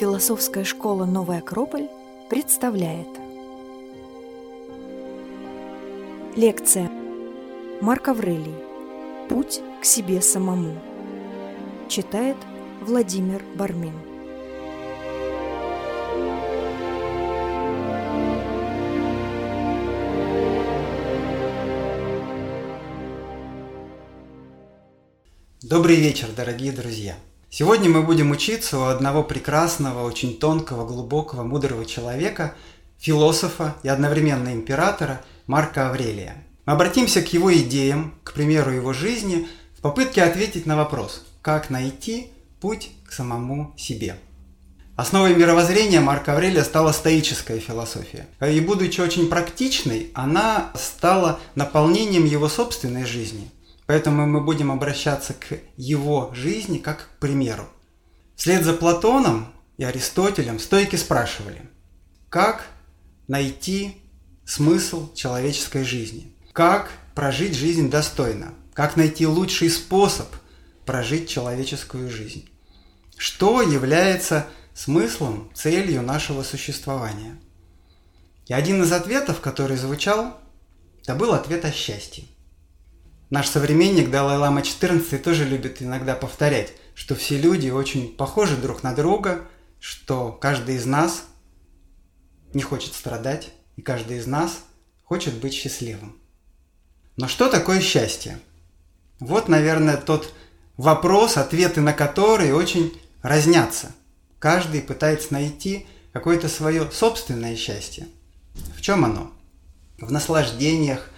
Философская школа «Новая Акрополь» представляет. Лекция. Марк Аврелий. «Путь к себе самому» Читает Владимир Бармин Добрый вечер, дорогие друзья! Сегодня мы будем учиться у одного прекрасного, очень тонкого, глубокого, мудрого человека, философа и одновременно императора Марка Аврелия. Мы обратимся к его идеям, к примеру его жизни, в попытке ответить на вопрос, как найти путь к самому себе. Основой мировоззрения Марка Аврелия стала стоическая философия. И будучи очень практичной, она стала наполнением его собственной жизни – Поэтому мы будем обращаться к его жизни как к примеру. Вслед за Платоном и Аристотелем стойки спрашивали, как найти смысл человеческой жизни, как прожить жизнь достойно, как найти лучший способ прожить человеческую жизнь, что является смыслом, целью нашего существования. И один из ответов, который звучал, это был ответ о счастье. Наш современник Далай-Лама XIV тоже любит иногда повторять, что все люди очень похожи друг на друга, что каждый из нас не хочет страдать, и каждый из нас хочет быть счастливым. Но что такое счастье? Вот, наверное, тот вопрос, ответы на который очень разнятся. Каждый пытается найти какое-то свое собственное счастье. В чем оно? В наслаждениях,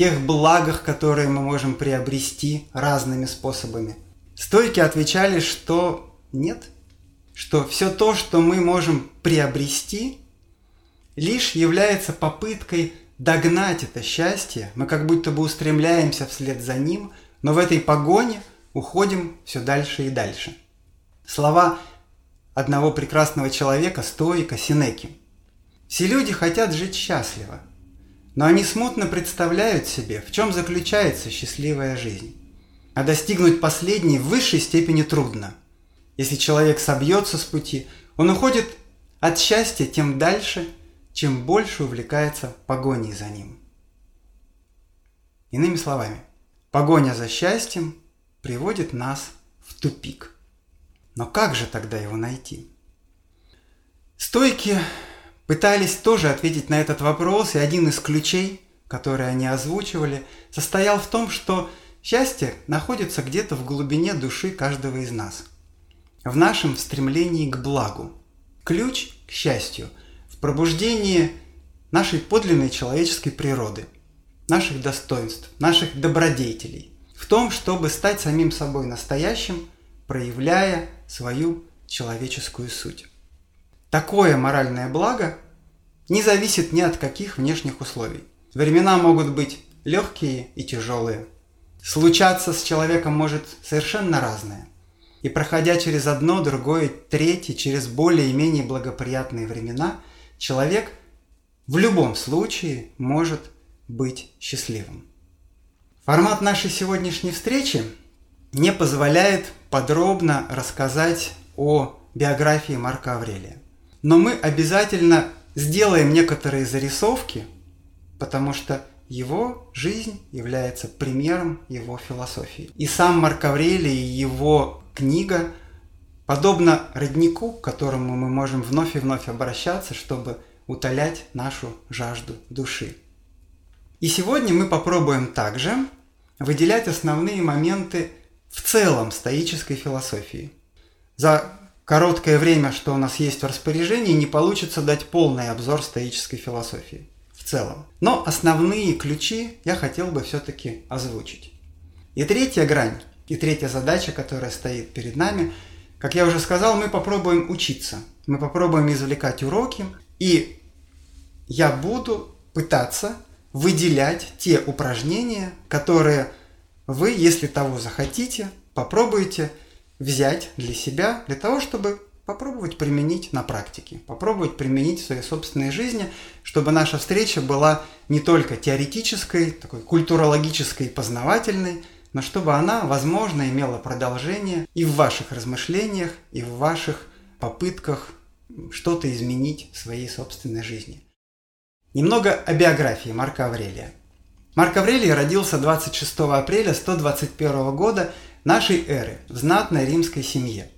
тех благах, которые мы можем приобрести разными способами. Стойки отвечали, что нет, что все то, что мы можем приобрести, лишь является попыткой догнать это счастье. Мы как будто бы устремляемся вслед за ним, но в этой погоне уходим все дальше и дальше. Слова одного прекрасного человека, стоика Синеки. Все люди хотят жить счастливо – но они смутно представляют себе, в чем заключается счастливая жизнь. А достигнуть последней в высшей степени трудно. Если человек собьется с пути, он уходит от счастья тем дальше, чем больше увлекается погоней за ним. Иными словами, погоня за счастьем приводит нас в тупик. Но как же тогда его найти? Стойки пытались тоже ответить на этот вопрос, и один из ключей, который они озвучивали, состоял в том, что счастье находится где-то в глубине души каждого из нас, в нашем стремлении к благу. Ключ к счастью в пробуждении нашей подлинной человеческой природы, наших достоинств, наших добродетелей, в том, чтобы стать самим собой настоящим, проявляя свою человеческую суть. Такое моральное благо не зависит ни от каких внешних условий. Времена могут быть легкие и тяжелые. Случаться с человеком может совершенно разное. И проходя через одно, другое, третье, через более-менее благоприятные времена, человек в любом случае может быть счастливым. Формат нашей сегодняшней встречи не позволяет подробно рассказать о биографии Марка Аврелия но мы обязательно сделаем некоторые зарисовки, потому что его жизнь является примером его философии. И сам Марк Аврелий и его книга подобно роднику, к которому мы можем вновь и вновь обращаться, чтобы утолять нашу жажду души. И сегодня мы попробуем также выделять основные моменты в целом стоической философии. За короткое время, что у нас есть в распоряжении, не получится дать полный обзор стоической философии в целом. Но основные ключи я хотел бы все-таки озвучить. И третья грань, и третья задача, которая стоит перед нами, как я уже сказал, мы попробуем учиться, мы попробуем извлекать уроки, и я буду пытаться выделять те упражнения, которые вы, если того захотите, попробуйте взять для себя, для того, чтобы попробовать применить на практике, попробовать применить в своей собственной жизни, чтобы наша встреча была не только теоретической, такой культурологической, познавательной, но чтобы она, возможно, имела продолжение и в ваших размышлениях, и в ваших попытках что-то изменить в своей собственной жизни. Немного о биографии Марка Аврелия. Марк Аврелий родился 26 апреля 121 года нашей эры в знатной римской семье.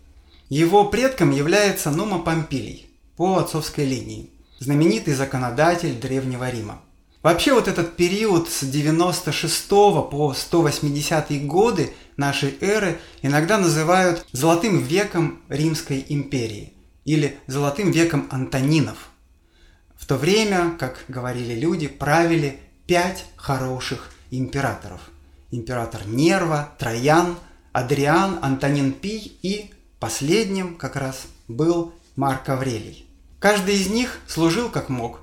Его предком является Нума Помпилий по отцовской линии, знаменитый законодатель Древнего Рима. Вообще вот этот период с 96 по 180 годы нашей эры иногда называют золотым веком Римской империи или золотым веком Антонинов. В то время, как говорили люди, правили пять хороших императоров. Император Нерва, Троян, Адриан, Антонин Пий и последним как раз был Марк Аврелий. Каждый из них служил как мог.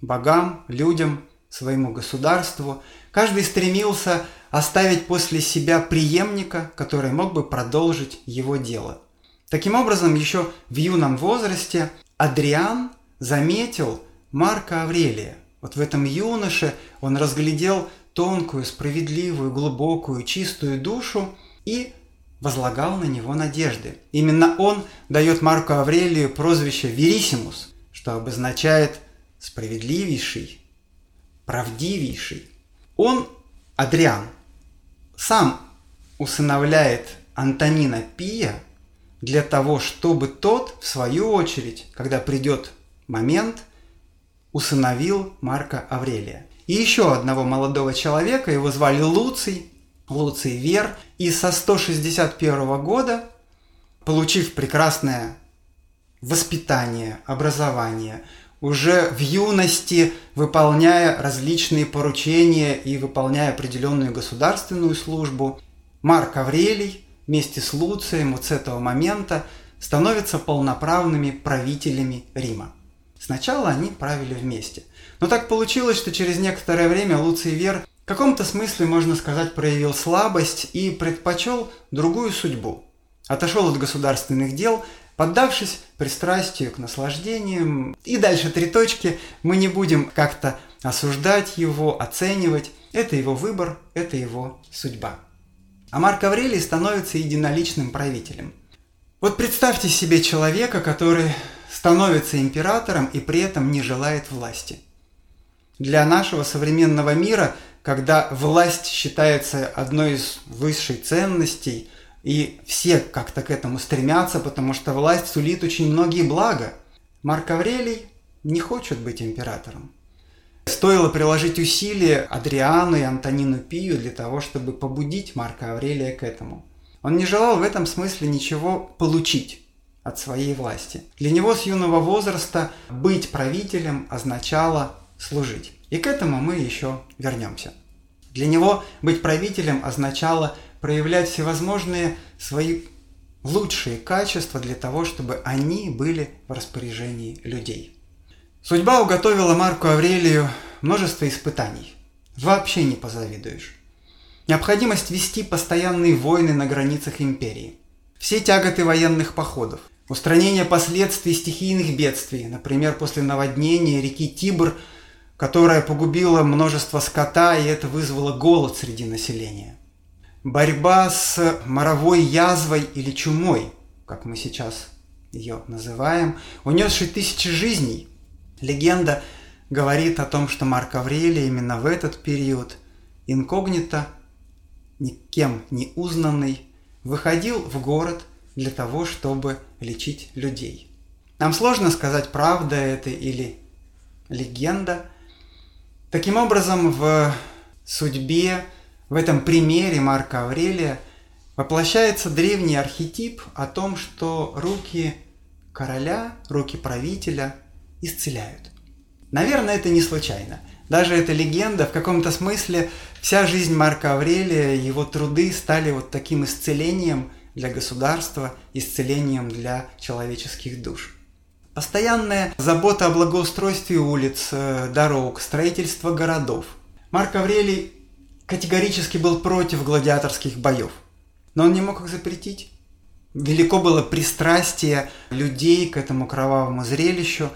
Богам, людям, своему государству. Каждый стремился оставить после себя преемника, который мог бы продолжить его дело. Таким образом, еще в юном возрасте Адриан заметил Марка Аврелия. Вот в этом юноше он разглядел тонкую, справедливую, глубокую, чистую душу и возлагал на него надежды. Именно он дает Марку Аврелию прозвище Верисимус, что обозначает справедливейший, правдивейший. Он, Адриан, сам усыновляет Антонина Пия для того, чтобы тот, в свою очередь, когда придет момент, усыновил Марка Аврелия. И еще одного молодого человека, его звали Луций, Луций Вер, и со 161 года, получив прекрасное воспитание, образование, уже в юности выполняя различные поручения и выполняя определенную государственную службу, Марк Аврелий вместе с Луцием вот с этого момента становятся полноправными правителями Рима. Сначала они правили вместе. Но так получилось, что через некоторое время Луций Вер в каком-то смысле, можно сказать, проявил слабость и предпочел другую судьбу. Отошел от государственных дел, поддавшись пристрастию к наслаждениям. И дальше три точки. Мы не будем как-то осуждать его, оценивать. Это его выбор, это его судьба. А Марк Аврелий становится единоличным правителем. Вот представьте себе человека, который становится императором и при этом не желает власти. Для нашего современного мира когда власть считается одной из высшей ценностей, и все как-то к этому стремятся, потому что власть сулит очень многие блага. Марк Аврелий не хочет быть императором. Стоило приложить усилия Адриану и Антонину Пию для того, чтобы побудить Марка Аврелия к этому. Он не желал в этом смысле ничего получить от своей власти. Для него с юного возраста быть правителем означало служить. И к этому мы еще вернемся. Для него быть правителем означало проявлять всевозможные свои лучшие качества для того, чтобы они были в распоряжении людей. Судьба уготовила Марку Аврелию множество испытаний. Вообще не позавидуешь. Необходимость вести постоянные войны на границах империи. Все тяготы военных походов. Устранение последствий стихийных бедствий, например, после наводнения реки Тибр – которая погубила множество скота, и это вызвало голод среди населения. Борьба с моровой язвой или чумой, как мы сейчас ее называем, унесшей тысячи жизней. Легенда говорит о том, что Марк Аврелий именно в этот период инкогнито, никем не узнанный, выходил в город для того, чтобы лечить людей. Нам сложно сказать, правда это или легенда – Таким образом, в судьбе, в этом примере Марка Аврелия воплощается древний архетип о том, что руки короля, руки правителя исцеляют. Наверное, это не случайно. Даже эта легенда, в каком-то смысле, вся жизнь Марка Аврелия, его труды стали вот таким исцелением для государства, исцелением для человеческих душ. Постоянная забота о благоустройстве улиц, э, дорог, строительство городов. Марк Аврелий категорически был против гладиаторских боев. Но он не мог их запретить. Велико было пристрастие людей к этому кровавому зрелищу,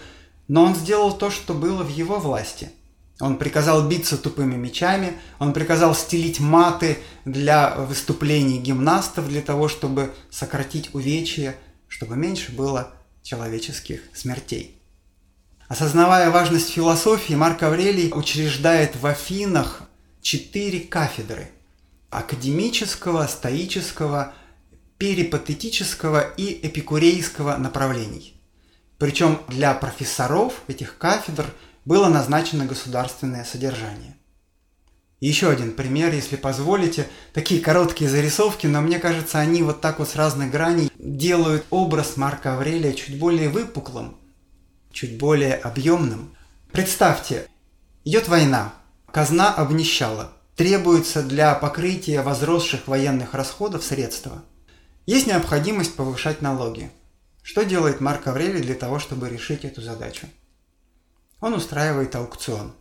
но он сделал то, что было в его власти. Он приказал биться тупыми мечами, он приказал стелить маты для выступлений гимнастов, для того, чтобы сократить увечья, чтобы меньше было человеческих смертей. Осознавая важность философии, Марк Аврелий учреждает в Афинах четыре кафедры – академического, стоического, перипатетического и эпикурейского направлений. Причем для профессоров этих кафедр было назначено государственное содержание. Еще один пример, если позволите. Такие короткие зарисовки, но мне кажется, они вот так вот с разных граней делают образ Марка Аврелия чуть более выпуклым, чуть более объемным. Представьте, идет война, казна обнищала, требуется для покрытия возросших военных расходов средства. Есть необходимость повышать налоги. Что делает Марк Аврелий для того, чтобы решить эту задачу? Он устраивает аукцион.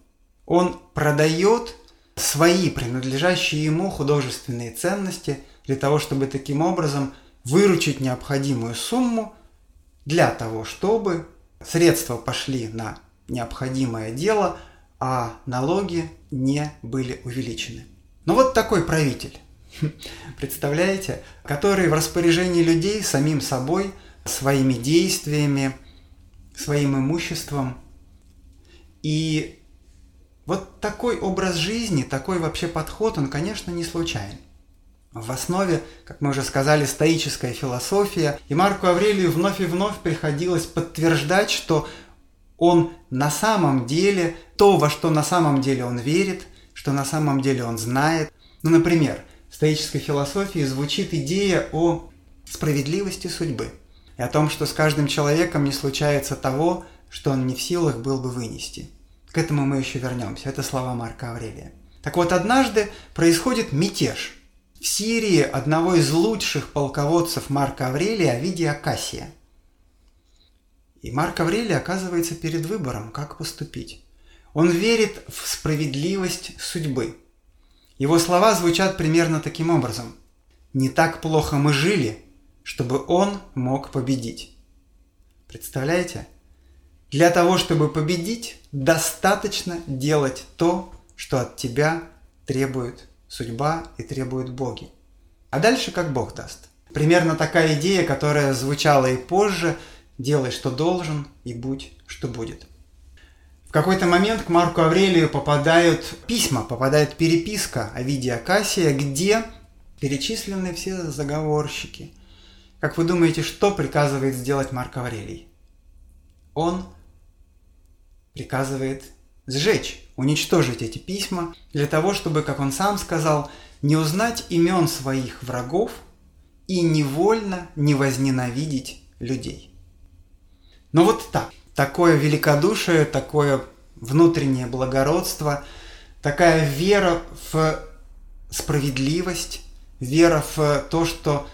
Он продает свои принадлежащие ему художественные ценности для того, чтобы таким образом выручить необходимую сумму для того, чтобы средства пошли на необходимое дело, а налоги не были увеличены. Но вот такой правитель, представляете, который в распоряжении людей самим собой – своими действиями, своим имуществом. И вот такой образ жизни, такой вообще подход, он, конечно, не случайен. В основе, как мы уже сказали, стоическая философия, и Марку Аврелию вновь и вновь приходилось подтверждать, что он на самом деле, то, во что на самом деле он верит, что на самом деле он знает. Ну, например, в стоической философии звучит идея о справедливости судьбы – и о том, что с каждым человеком не случается того, что он не в силах был бы вынести. К этому мы еще вернемся. Это слова Марка Аврелия. Так вот, однажды происходит мятеж. В Сирии одного из лучших полководцев Марка Аврелия Овидия Акасия. И Марк Аврелий оказывается перед выбором, как поступить. Он верит в справедливость судьбы. Его слова звучат примерно таким образом. «Не так плохо мы жили, чтобы он мог победить. Представляете? Для того, чтобы победить, достаточно делать то, что от тебя требует судьба и требуют боги. А дальше как Бог даст. Примерно такая идея, которая звучала и позже «делай, что должен, и будь, что будет». В какой-то момент к Марку Аврелию попадают письма, попадает переписка о виде Акасия, где перечислены все заговорщики, как вы думаете, что приказывает сделать Марк Аврелий? Он приказывает сжечь, уничтожить эти письма для того, чтобы, как он сам сказал, не узнать имен своих врагов и невольно не возненавидеть людей. Но вот так, такое великодушие, такое внутреннее благородство, такая вера в справедливость, вера в то, что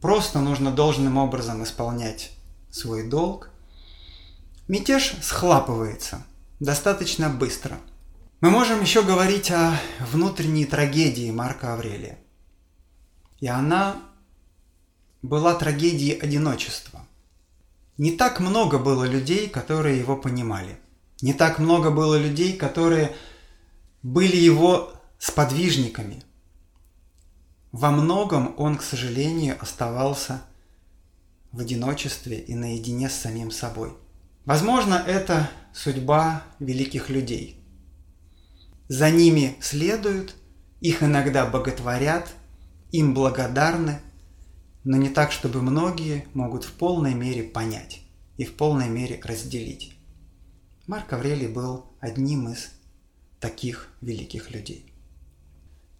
Просто нужно должным образом исполнять свой долг. Мятеж схлапывается достаточно быстро. Мы можем еще говорить о внутренней трагедии Марка Аврелия. И она была трагедией одиночества. Не так много было людей, которые его понимали. Не так много было людей, которые были его сподвижниками, во многом он, к сожалению, оставался в одиночестве и наедине с самим собой. Возможно, это судьба великих людей. За ними следуют, их иногда боготворят, им благодарны, но не так, чтобы многие могут в полной мере понять и в полной мере разделить. Марк Аврелий был одним из таких великих людей.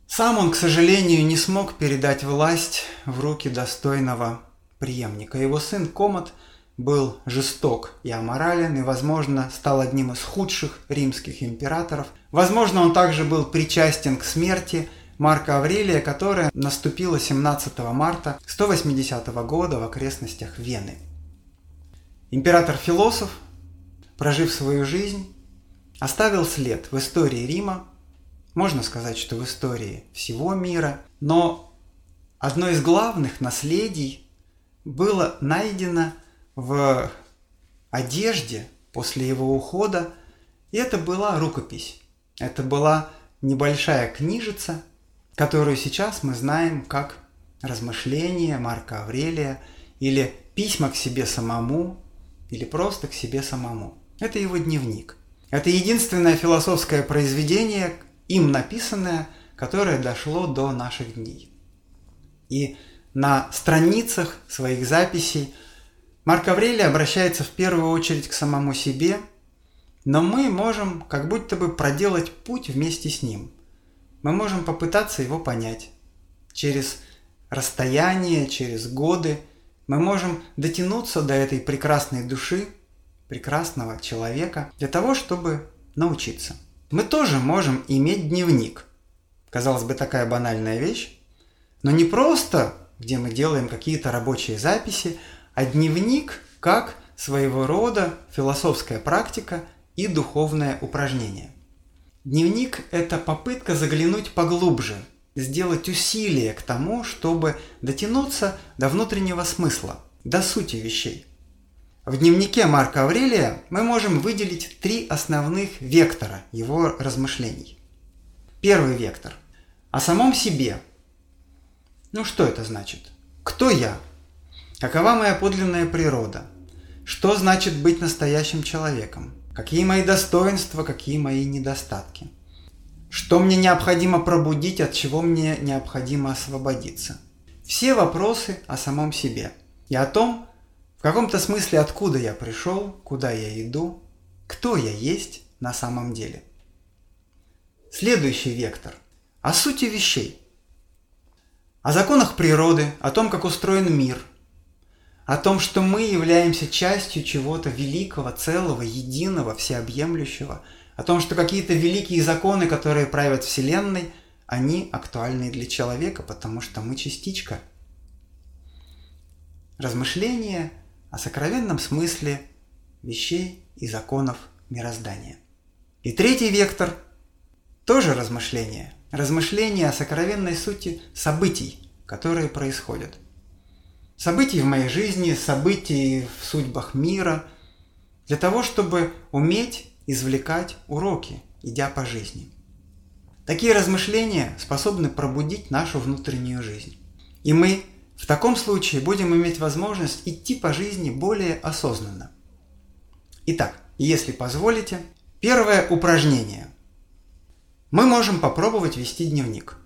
Сам он, к сожалению, не смог передать власть в руки достойного преемника. Его сын Комат был жесток и аморален, и, возможно, стал одним из худших римских императоров. Возможно, он также был причастен к смерти Марка Аврелия, которая наступила 17 марта 180 года в окрестностях Вены. Император-философ, прожив свою жизнь, оставил след в истории Рима, можно сказать, что в истории всего мира, но одно из главных наследий было найдено в одежде после его ухода, и это была рукопись. Это была небольшая книжица, которую сейчас мы знаем как размышления Марка Аврелия или письма к себе самому или просто к себе самому. Это его дневник. Это единственное философское произведение, им написанное, которое дошло до наших дней. И на страницах своих записей Марк Аврелий обращается в первую очередь к самому себе, но мы можем как будто бы проделать путь вместе с ним. Мы можем попытаться его понять. Через расстояние, через годы мы можем дотянуться до этой прекрасной души, прекрасного человека, для того, чтобы научиться. Мы тоже можем иметь дневник. Казалось бы, такая банальная вещь, но не просто, где мы делаем какие-то рабочие записи, а дневник как своего рода философская практика и духовное упражнение. Дневник – это попытка заглянуть поглубже, сделать усилие к тому, чтобы дотянуться до внутреннего смысла, до сути вещей. В дневнике Марка Аврелия мы можем выделить три основных вектора его размышлений. Первый вектор – о самом себе. Ну что это значит? Кто я? Какова моя подлинная природа? Что значит быть настоящим человеком? Какие мои достоинства, какие мои недостатки? Что мне необходимо пробудить, от чего мне необходимо освободиться? Все вопросы о самом себе и о том, в каком-то смысле откуда я пришел, куда я иду, кто я есть на самом деле. Следующий вектор – о сути вещей. О законах природы, о том, как устроен мир, о том, что мы являемся частью чего-то великого, целого, единого, всеобъемлющего, о том, что какие-то великие законы, которые правят Вселенной, они актуальны для человека, потому что мы частичка. Размышления о сокровенном смысле вещей и законов мироздания. И третий вектор – тоже размышления. Размышления о сокровенной сути событий, которые происходят – событий в моей жизни, событий в судьбах мира, для того, чтобы уметь извлекать уроки, идя по жизни. Такие размышления способны пробудить нашу внутреннюю жизнь. И мы в таком случае будем иметь возможность идти по жизни более осознанно. Итак, если позволите, первое упражнение. Мы можем попробовать вести дневник.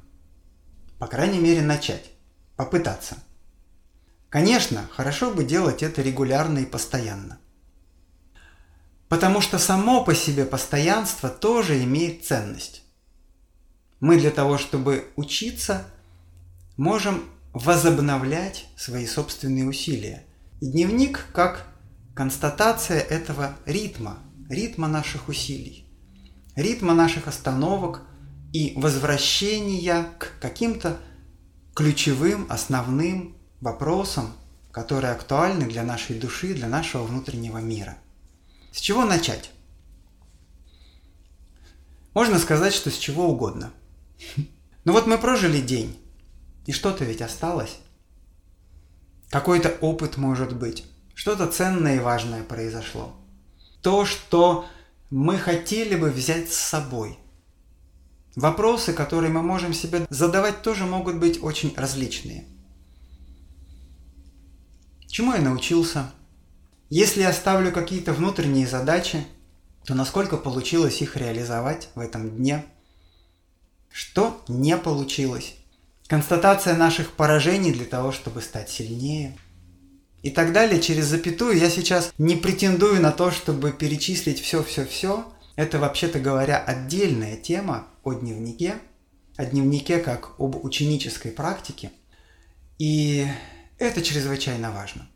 По крайней мере, начать. Попытаться – Конечно, хорошо бы делать это регулярно и постоянно. Потому что само по себе постоянство тоже имеет ценность. Мы для того, чтобы учиться, можем возобновлять свои собственные усилия. И дневник как констатация этого ритма, ритма наших усилий, ритма наших остановок и возвращения к каким-то ключевым, основным вопросам, которые актуальны для нашей души, для нашего внутреннего мира. С чего начать? Можно сказать, что с чего угодно. Ну вот мы прожили день, и что-то ведь осталось. Какой-то опыт может быть, что-то ценное и важное произошло. То, что мы хотели бы взять с собой. Вопросы, которые мы можем себе задавать, тоже могут быть очень различные. Чему я научился? Если я ставлю какие-то внутренние задачи, то насколько получилось их реализовать в этом дне? Что не получилось? Констатация наших поражений для того, чтобы стать сильнее. И так далее через запятую я сейчас не претендую на то, чтобы перечислить все-все-все. Это, вообще-то говоря, отдельная тема о дневнике, о дневнике как об ученической практике. И это чрезвычайно важно.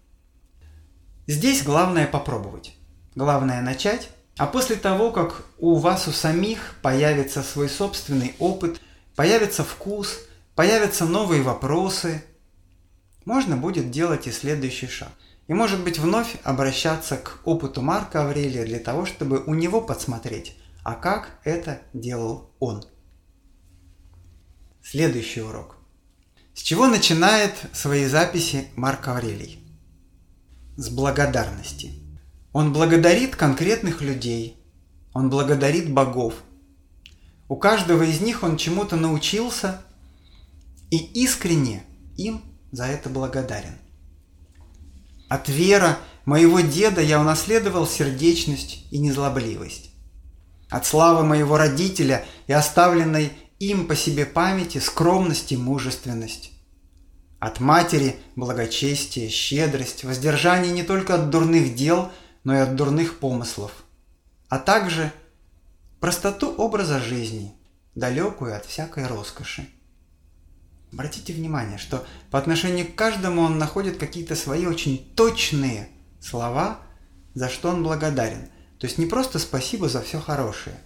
Здесь главное попробовать. Главное начать, а после того, как у вас у самих появится свой собственный опыт, появится вкус, появятся новые вопросы, можно будет делать и следующий шаг. И может быть вновь обращаться к опыту Марка Аврелия для того, чтобы у него подсмотреть, а как это делал он. Следующий урок. С чего начинает свои записи Марк Аврелий? С благодарности. Он благодарит конкретных людей, он благодарит богов. У каждого из них он чему-то научился и искренне им за это благодарен. От Вера, моего деда, я унаследовал сердечность и незлобливость. От славы моего родителя и оставленной им по себе памяти скромность и мужественность. От матери благочестие, щедрость, воздержание не только от дурных дел, но и от дурных помыслов, а также простоту образа жизни, далекую от всякой роскоши. Обратите внимание, что по отношению к каждому он находит какие-то свои очень точные слова, за что он благодарен. То есть не просто спасибо за все хорошее,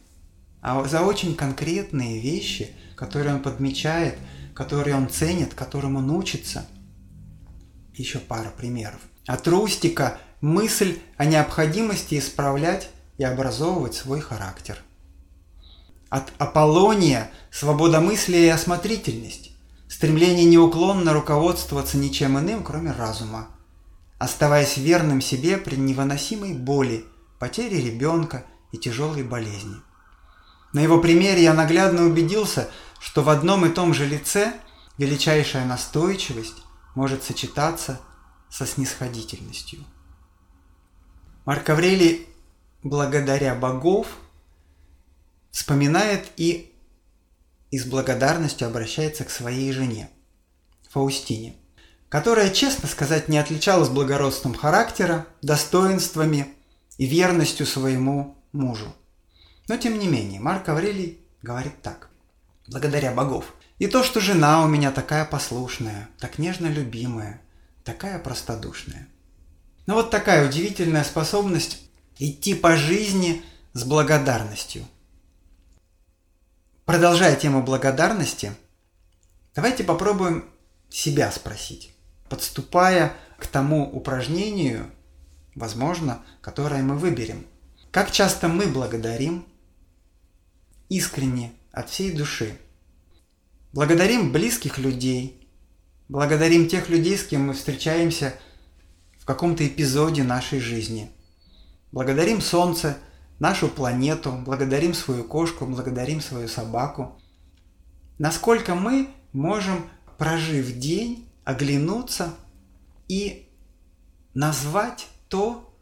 а за очень конкретные вещи, которые он подмечает, которые он ценит, которым он учится. Еще пара примеров. От Рустика мысль о необходимости исправлять и образовывать свой характер. От Аполлония свободомыслие и осмотрительность, стремление неуклонно руководствоваться ничем иным, кроме разума, оставаясь верным себе при невыносимой боли, потере ребенка и тяжелой болезни – на его примере я наглядно убедился, что в одном и том же лице величайшая настойчивость может сочетаться со снисходительностью. Марк Аврелий, благодаря богов, вспоминает и и с благодарностью обращается к своей жене, Фаустине, которая, честно сказать, не отличалась благородством характера, достоинствами и верностью своему мужу. Но тем не менее, Марк Аврелий говорит так. Благодаря богов. И то, что жена у меня такая послушная, так нежно любимая, такая простодушная. Но вот такая удивительная способность идти по жизни с благодарностью. Продолжая тему благодарности, давайте попробуем себя спросить, подступая к тому упражнению, возможно, которое мы выберем. Как часто мы благодарим искренне, от всей души. Благодарим близких людей, благодарим тех людей, с кем мы встречаемся в каком-то эпизоде нашей жизни. Благодарим Солнце, нашу планету, благодарим свою кошку, благодарим свою собаку. Насколько мы можем, прожив день, оглянуться и назвать то,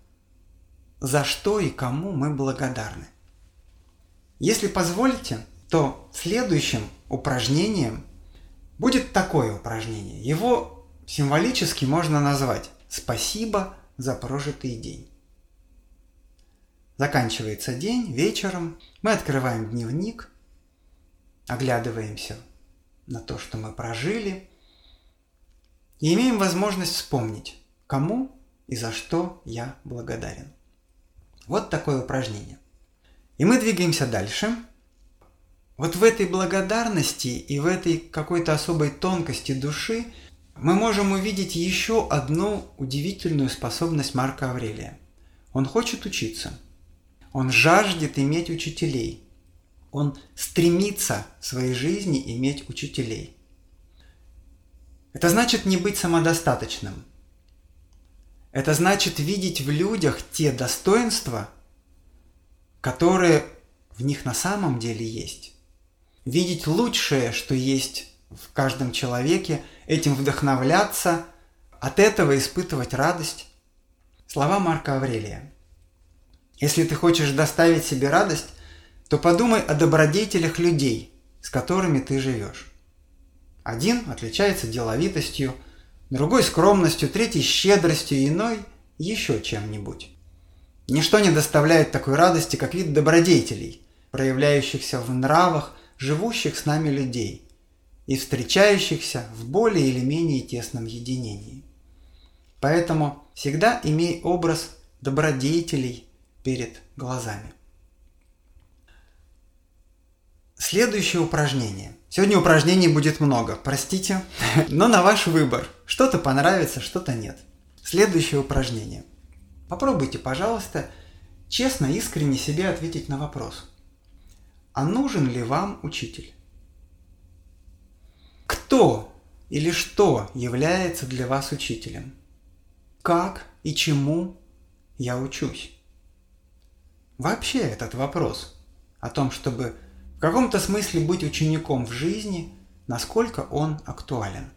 за что и кому мы благодарны. Если позволите, то следующим упражнением будет такое упражнение. Его символически можно назвать «Спасибо за прожитый день». Заканчивается день, вечером мы открываем дневник, оглядываемся на то, что мы прожили, и имеем возможность вспомнить, кому и за что я благодарен. Вот такое упражнение. И мы двигаемся дальше. Вот в этой благодарности и в этой какой-то особой тонкости души мы можем увидеть еще одну удивительную способность Марка Аврелия. Он хочет учиться. Он жаждет иметь учителей. Он стремится в своей жизни иметь учителей. Это значит не быть самодостаточным. Это значит видеть в людях те достоинства, которые в них на самом деле есть. Видеть лучшее, что есть в каждом человеке, этим вдохновляться, от этого испытывать радость. Слова Марка Аврелия. Если ты хочешь доставить себе радость, то подумай о добродетелях людей, с которыми ты живешь. Один отличается деловитостью, другой скромностью, третий щедростью, иной еще чем-нибудь. Ничто не доставляет такой радости, как вид добродетелей, проявляющихся в нравах живущих с нами людей и встречающихся в более или менее тесном единении. Поэтому всегда имей образ добродетелей перед глазами. Следующее упражнение. Сегодня упражнений будет много, простите, но на ваш выбор. Что-то понравится, что-то нет. Следующее упражнение – Попробуйте, пожалуйста, честно, искренне себе ответить на вопрос. А нужен ли вам учитель? Кто или что является для вас учителем? Как и чему я учусь? Вообще этот вопрос о том, чтобы В каком-то смысле быть учеником в жизни, насколько он актуален.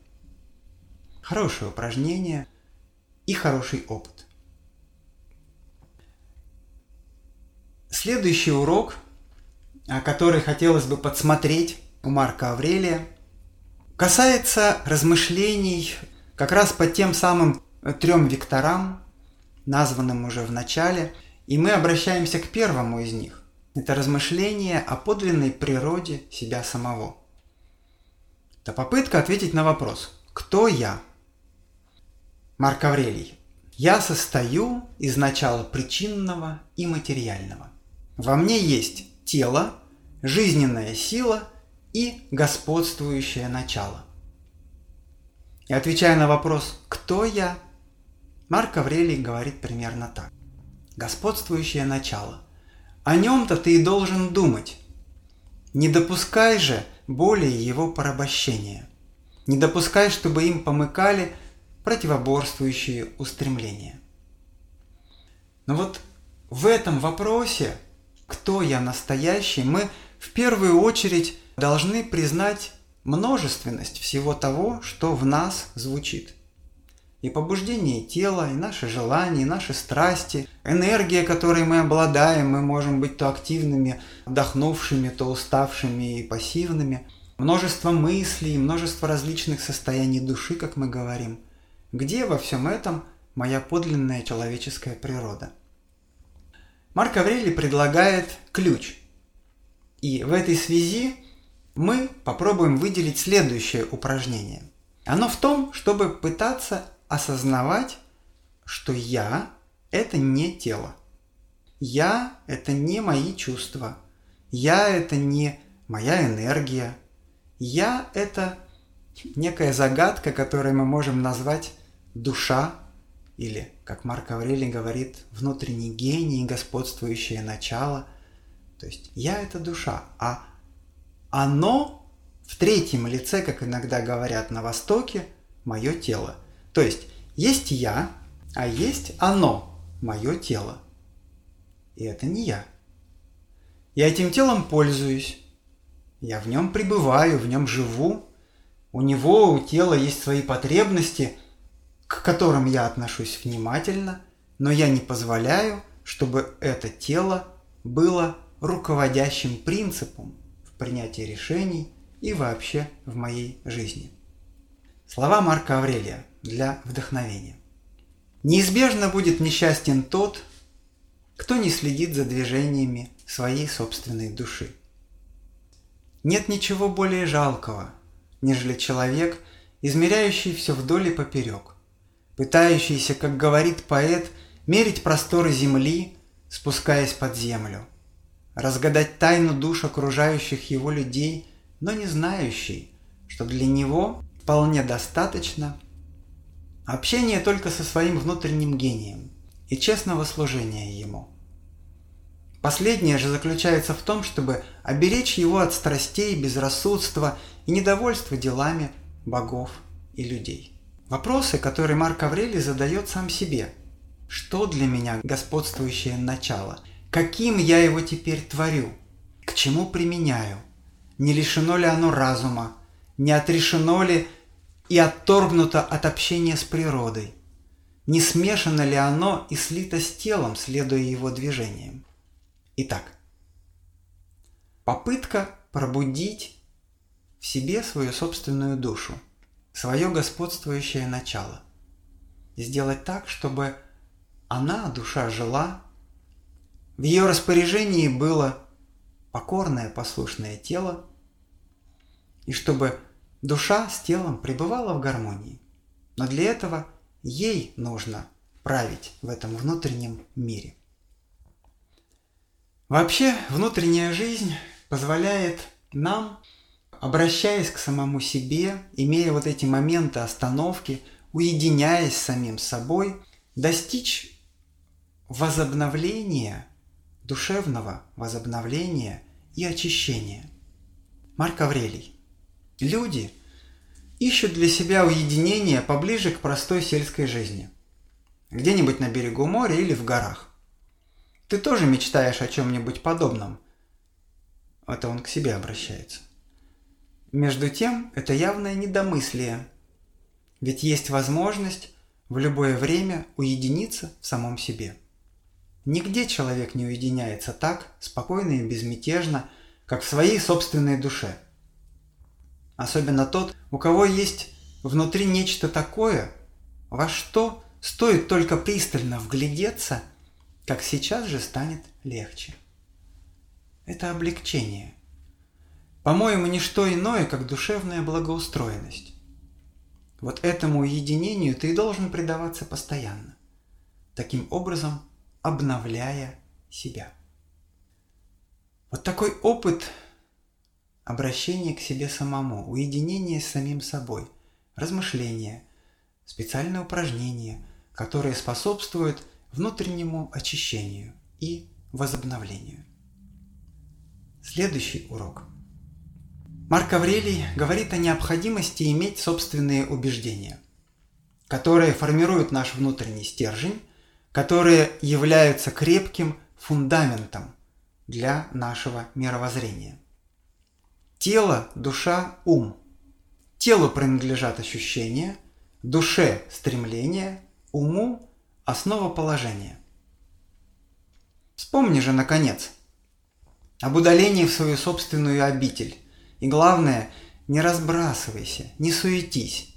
Хорошее упражнение и хороший опыт. Следующий урок, который хотелось бы подсмотреть у Марка Аврелия, касается размышлений как раз по тем самым трем векторам, названным уже в начале, и мы обращаемся к первому из них. Это размышление о подлинной природе себя самого. Это попытка ответить на вопрос «Кто я?». Марк Аврелий. «Я состою из начала причинного и материального. Во мне есть тело, жизненная сила и господствующее начало. И отвечая на вопрос «Кто я?», Марк Аврелий говорит примерно так. Господствующее начало. О нем-то ты и должен думать. Не допускай же более его порабощения. Не допускай, чтобы им помыкали противоборствующие устремления. Но вот в этом вопросе, кто я настоящий, мы в первую очередь должны признать множественность всего того, что в нас звучит. И побуждение тела, и наши желания, и наши страсти, энергия, которой мы обладаем, мы можем быть то активными, отдохнувшими, то уставшими и пассивными. Множество мыслей, множество различных состояний души, как мы говорим. Где во всем этом моя подлинная человеческая природа? Марк Аврелий предлагает ключ. И в этой связи мы попробуем выделить следующее упражнение. Оно в том, чтобы пытаться осознавать, что я – это не тело. Я – это не мои чувства. Я – это не моя энергия. Я – это некая загадка, которую мы можем назвать душа или, как Марк Аврелий говорит, внутренний гений, господствующее начало. То есть я – это душа, а оно в третьем лице, как иногда говорят на Востоке, мое тело. То есть есть я, а есть оно, мое тело. И это не я. Я этим телом пользуюсь. Я в нем пребываю, в нем живу. У него, у тела есть свои потребности, к которым я отношусь внимательно, но я не позволяю, чтобы это тело было руководящим принципом принятии решений и вообще в моей жизни. Слова Марка Аврелия для вдохновения. Неизбежно будет несчастен тот, кто не следит за движениями своей собственной души. Нет ничего более жалкого, нежели человек, измеряющий все вдоль и поперек, пытающийся, как говорит поэт, мерить просторы земли, спускаясь под землю, разгадать тайну душ окружающих его людей, но не знающий, что для него вполне достаточно общения только со своим внутренним гением и честного служения ему. Последнее же заключается в том, чтобы оберечь его от страстей, безрассудства и недовольства делами богов и людей. Вопросы, которые Марк Аврелий задает сам себе. Что для меня господствующее начало – Каким я его теперь творю? К чему применяю? Не лишено ли оно разума? Не отрешено ли и отторгнуто от общения с природой? Не смешано ли оно и слито с телом, следуя его движениям? Итак, попытка пробудить в себе свою собственную душу, свое господствующее начало. Сделать так, чтобы она, душа, жила в ее распоряжении было покорное послушное тело, и чтобы душа с телом пребывала в гармонии. Но для этого ей нужно править в этом внутреннем мире. Вообще, внутренняя жизнь позволяет нам, обращаясь к самому себе, имея вот эти моменты остановки, уединяясь с самим собой, достичь возобновления душевного возобновления и очищения. Марк Аврелий. Люди ищут для себя уединение поближе к простой сельской жизни. Где-нибудь на берегу моря или в горах. Ты тоже мечтаешь о чем-нибудь подобном. Это он к себе обращается. Между тем, это явное недомыслие. Ведь есть возможность в любое время уединиться в самом себе. Нигде человек не уединяется так, спокойно и безмятежно, как в своей собственной душе. Особенно тот, у кого есть внутри нечто такое, во что стоит только пристально вглядеться, как сейчас же станет легче. Это облегчение. По-моему, не что иное, как душевная благоустроенность. Вот этому уединению ты и должен предаваться постоянно. Таким образом, обновляя себя. Вот такой опыт обращения к себе самому, уединение с самим собой, размышления, специальные упражнения, которые способствуют внутреннему очищению и возобновлению. Следующий урок. Марк Аврелий говорит о необходимости иметь собственные убеждения, которые формируют наш внутренний стержень, которые являются крепким фундаментом для нашего мировоззрения. Тело, душа, ум. Телу принадлежат ощущения, душе – стремления, уму – основа положения. Вспомни же, наконец, об удалении в свою собственную обитель. И главное, не разбрасывайся, не суетись.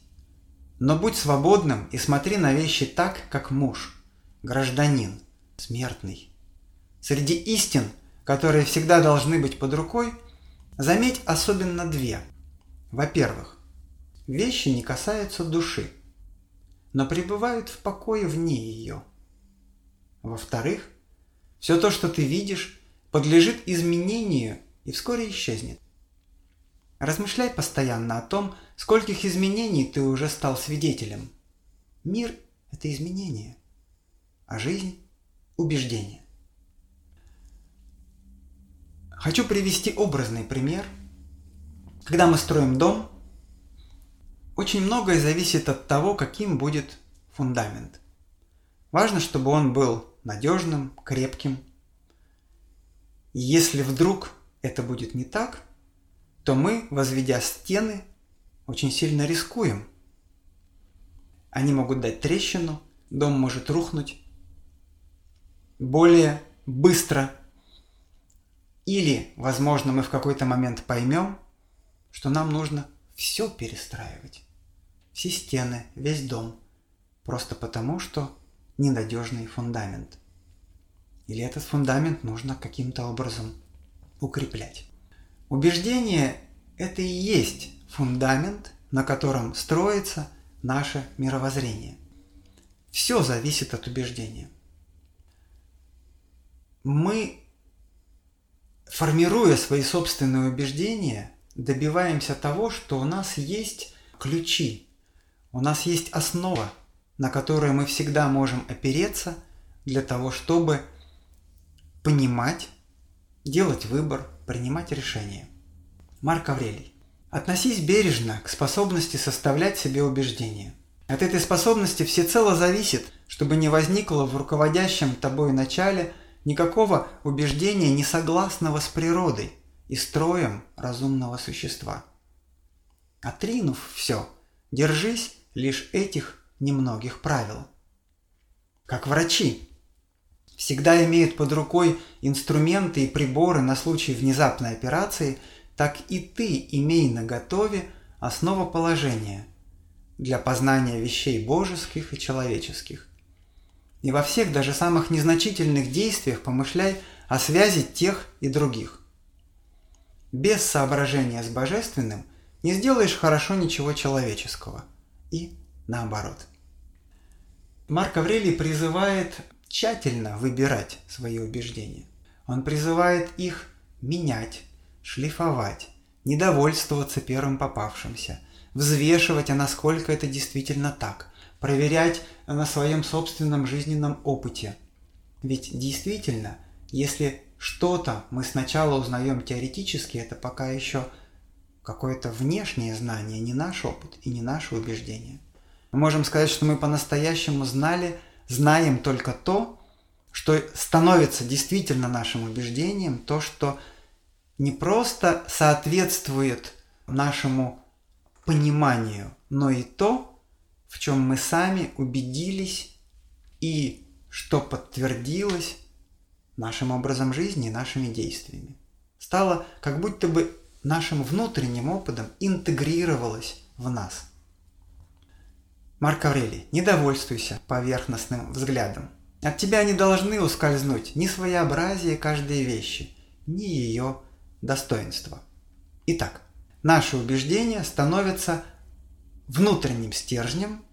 Но будь свободным и смотри на вещи так, как муж, гражданин, смертный. Среди истин, которые всегда должны быть под рукой, заметь особенно две. Во-первых, вещи не касаются души, но пребывают в покое вне ее. Во-вторых, все то, что ты видишь, подлежит изменению и вскоре исчезнет. Размышляй постоянно о том, скольких изменений ты уже стал свидетелем. Мир – это изменение, а жизнь – убеждение. Хочу привести образный пример. Когда мы строим дом, очень многое зависит от того, каким будет фундамент. Важно, чтобы он был надежным, крепким – если вдруг это будет не так, то мы, возведя стены, очень сильно рискуем. Они могут дать трещину, дом может рухнуть более быстро. Или, возможно, мы в какой-то момент поймем, что нам нужно все перестраивать. Все стены, весь дом. Просто потому, что ненадежный фундамент – или этот фундамент нужно каким-то образом укреплять. Убеждение – это и есть фундамент, на котором строится наше мировоззрение. Все зависит от убеждения. Мы, формируя свои собственные убеждения, добиваемся того, что у нас есть ключи, у нас есть основа, на которую мы всегда можем опереться для того, чтобы понимать, делать выбор, принимать решения. Марк Аврелий. Относись бережно к способности составлять себе убеждения. От этой способности всецело зависит, чтобы не возникло в руководящем тобой начале никакого убеждения, не согласного с природой и строем разумного существа. Отринув все, держись лишь этих немногих правил. Как врачи, всегда имеют под рукой инструменты и приборы на случай внезапной операции, так и ты имей на готове основоположение для познания вещей божеских и человеческих. И во всех, даже самых незначительных действиях помышляй о связи тех и других. Без соображения с божественным не сделаешь хорошо ничего человеческого. И наоборот. Марк Аврелий призывает тщательно выбирать свои убеждения. Он призывает их менять, шлифовать, недовольствоваться первым попавшимся, взвешивать, а насколько это действительно так, проверять на своем собственном жизненном опыте. Ведь действительно, если что-то мы сначала узнаем теоретически, это пока еще какое-то внешнее знание, не наш опыт и не наше убеждение. Мы можем сказать, что мы по-настоящему знали – знаем только то, что становится действительно нашим убеждением, то, что не просто соответствует нашему пониманию, но и то, в чем мы сами убедились и что подтвердилось нашим образом жизни и нашими действиями. Стало как будто бы нашим внутренним опытом интегрировалось в нас. Марк Аврелий, не довольствуйся поверхностным взглядом. От тебя не должны ускользнуть ни своеобразие каждой вещи, ни ее достоинство. Итак, наши убеждения становятся внутренним стержнем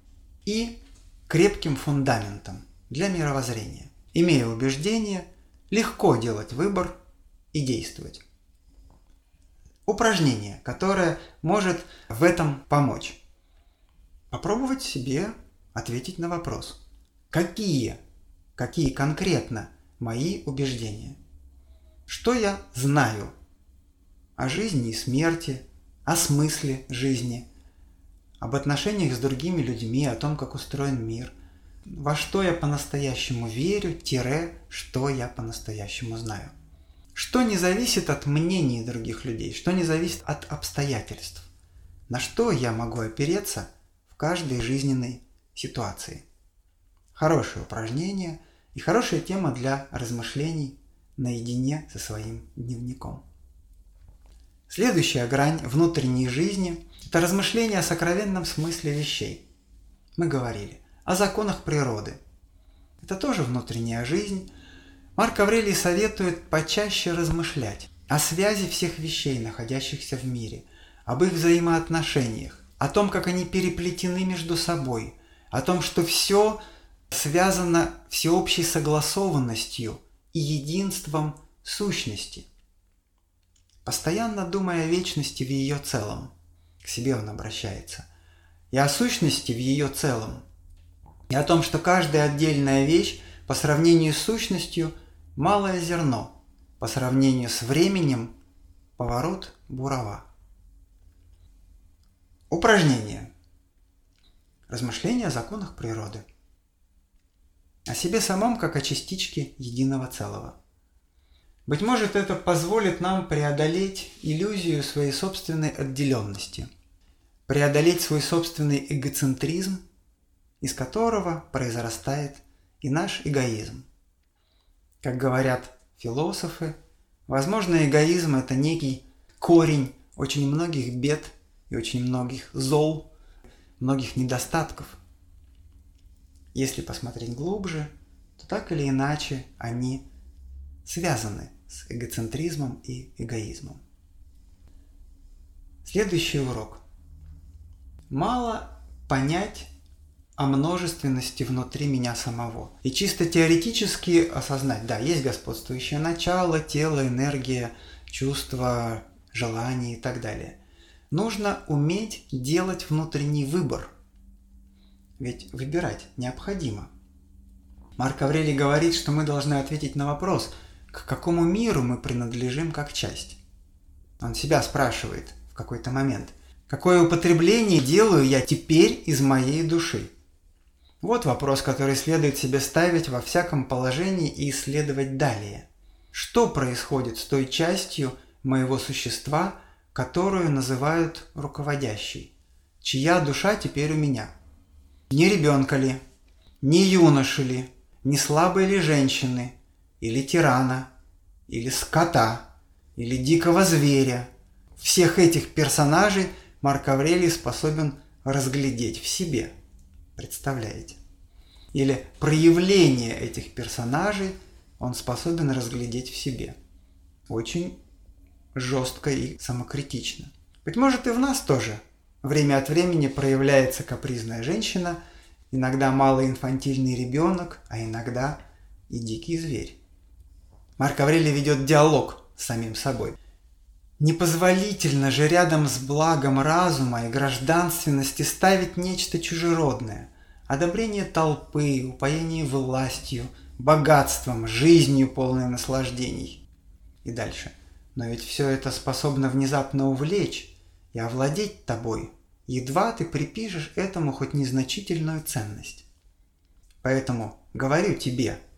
и крепким фундаментом для мировоззрения. Имея убеждения, легко делать выбор и действовать. Упражнение, которое может в этом помочь. Попробовать себе ответить на вопрос. Какие, какие конкретно мои убеждения? Что я знаю о жизни и смерти, о смысле жизни, об отношениях с другими людьми, о том, как устроен мир, во что я по-настоящему верю, тире, что я по-настоящему знаю. Что не зависит от мнений других людей, что не зависит от обстоятельств. На что я могу опереться каждой жизненной ситуации. Хорошее упражнение и хорошая тема для размышлений наедине со своим дневником. Следующая грань внутренней жизни – это размышление о сокровенном смысле вещей. Мы говорили о законах природы. Это тоже внутренняя жизнь. Марк Аврелий советует почаще размышлять о связи всех вещей, находящихся в мире, об их взаимоотношениях, о том, как они переплетены между собой, о том, что все связано всеобщей согласованностью и единством сущности постоянно думая о вечности в ее целом. К себе он обращается. И о сущности в ее целом. И о том, что каждая отдельная вещь по сравнению с сущностью – малое зерно, по сравнению с временем – поворот бурова. Упражнение. Размышления о законах природы. О себе самом, как о частичке единого целого. Быть может, это позволит нам преодолеть иллюзию своей собственной отделенности, преодолеть свой собственный эгоцентризм, из которого произрастает и наш эгоизм. Как говорят философы, возможно, эгоизм – это некий корень очень многих бед и очень многих зол, многих недостатков. Если посмотреть глубже, то так или иначе они связаны с эгоцентризмом и эгоизмом. Следующий урок. Мало понять о множественности внутри меня самого. И чисто теоретически осознать, да, есть господствующее начало, тело, энергия, чувства, желания и так далее. Нужно уметь делать внутренний выбор. Ведь выбирать необходимо. Марк Аврелий говорит, что мы должны ответить на вопрос – к какому миру мы принадлежим как часть? Он себя спрашивает в какой-то момент. Какое употребление делаю я теперь из моей души? Вот вопрос, который следует себе ставить во всяком положении и исследовать далее. Что происходит с той частью моего существа, которую называют руководящей? Чья душа теперь у меня? Не ребенка ли? Не юноши ли? Не слабой ли женщины? или тирана, или скота, или дикого зверя. Всех этих персонажей Марк Аврелий способен разглядеть в себе. Представляете? Или проявление этих персонажей он способен разглядеть в себе. Очень жестко и самокритично. Быть может и в нас тоже время от времени проявляется капризная женщина, иногда малоинфантильный ребенок, а иногда и дикий зверь. Марк Аврелий ведет диалог с самим собой. Непозволительно же рядом с благом разума и гражданственности ставить нечто чужеродное. Одобрение толпы, упоение властью, богатством, жизнью полной наслаждений. И дальше. Но ведь все это способно внезапно увлечь и овладеть тобой. Едва ты припишешь этому хоть незначительную ценность. Поэтому говорю тебе –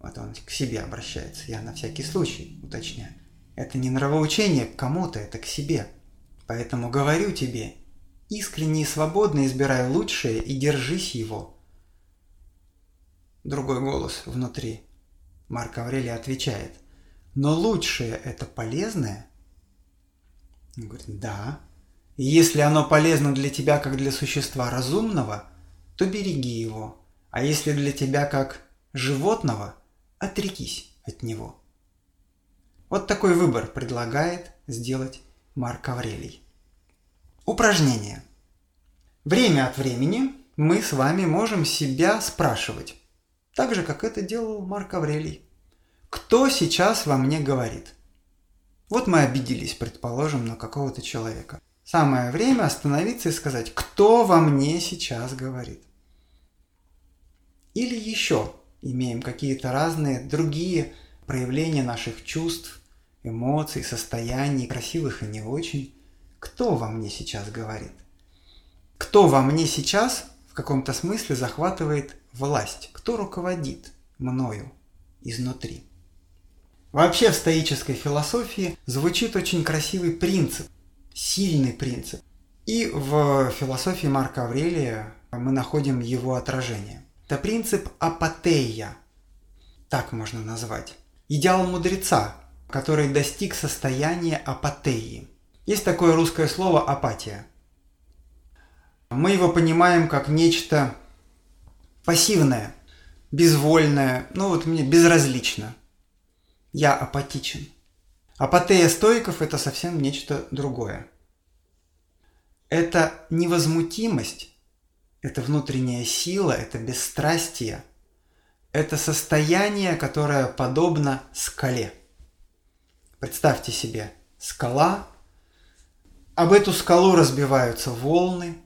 вот он к себе обращается, я на всякий случай уточняю. Это не нравоучение к кому-то, это к себе. Поэтому говорю тебе, искренне и свободно избирай лучшее и держись его. Другой голос внутри. Марк Аврелий отвечает. Но лучшее – это полезное? Он говорит, да. И если оно полезно для тебя как для существа разумного, то береги его. А если для тебя как животного, отрекись от него. Вот такой выбор предлагает сделать Марк Аврелий. Упражнение. Время от времени мы с вами можем себя спрашивать, так же, как это делал Марк Аврелий. Кто сейчас во мне говорит? Вот мы обиделись, предположим, на какого-то человека. Самое время остановиться и сказать, кто во мне сейчас говорит. Или еще имеем какие-то разные другие проявления наших чувств, эмоций, состояний, красивых и не очень. Кто во мне сейчас говорит? Кто во мне сейчас в каком-то смысле захватывает власть? Кто руководит мною изнутри? Вообще в стоической философии звучит очень красивый принцип, сильный принцип. И в философии Марка Аврелия мы находим его отражение. Это принцип апатея, так можно назвать. Идеал мудреца, который достиг состояния апатеи. Есть такое русское слово апатия. Мы его понимаем как нечто пассивное, безвольное, ну вот мне безразлично. Я апатичен. Апатея стоиков – это совсем нечто другое. Это невозмутимость, это внутренняя сила, это бесстрастие, это состояние, которое подобно скале – Представьте себе, скала, об эту скалу разбиваются волны,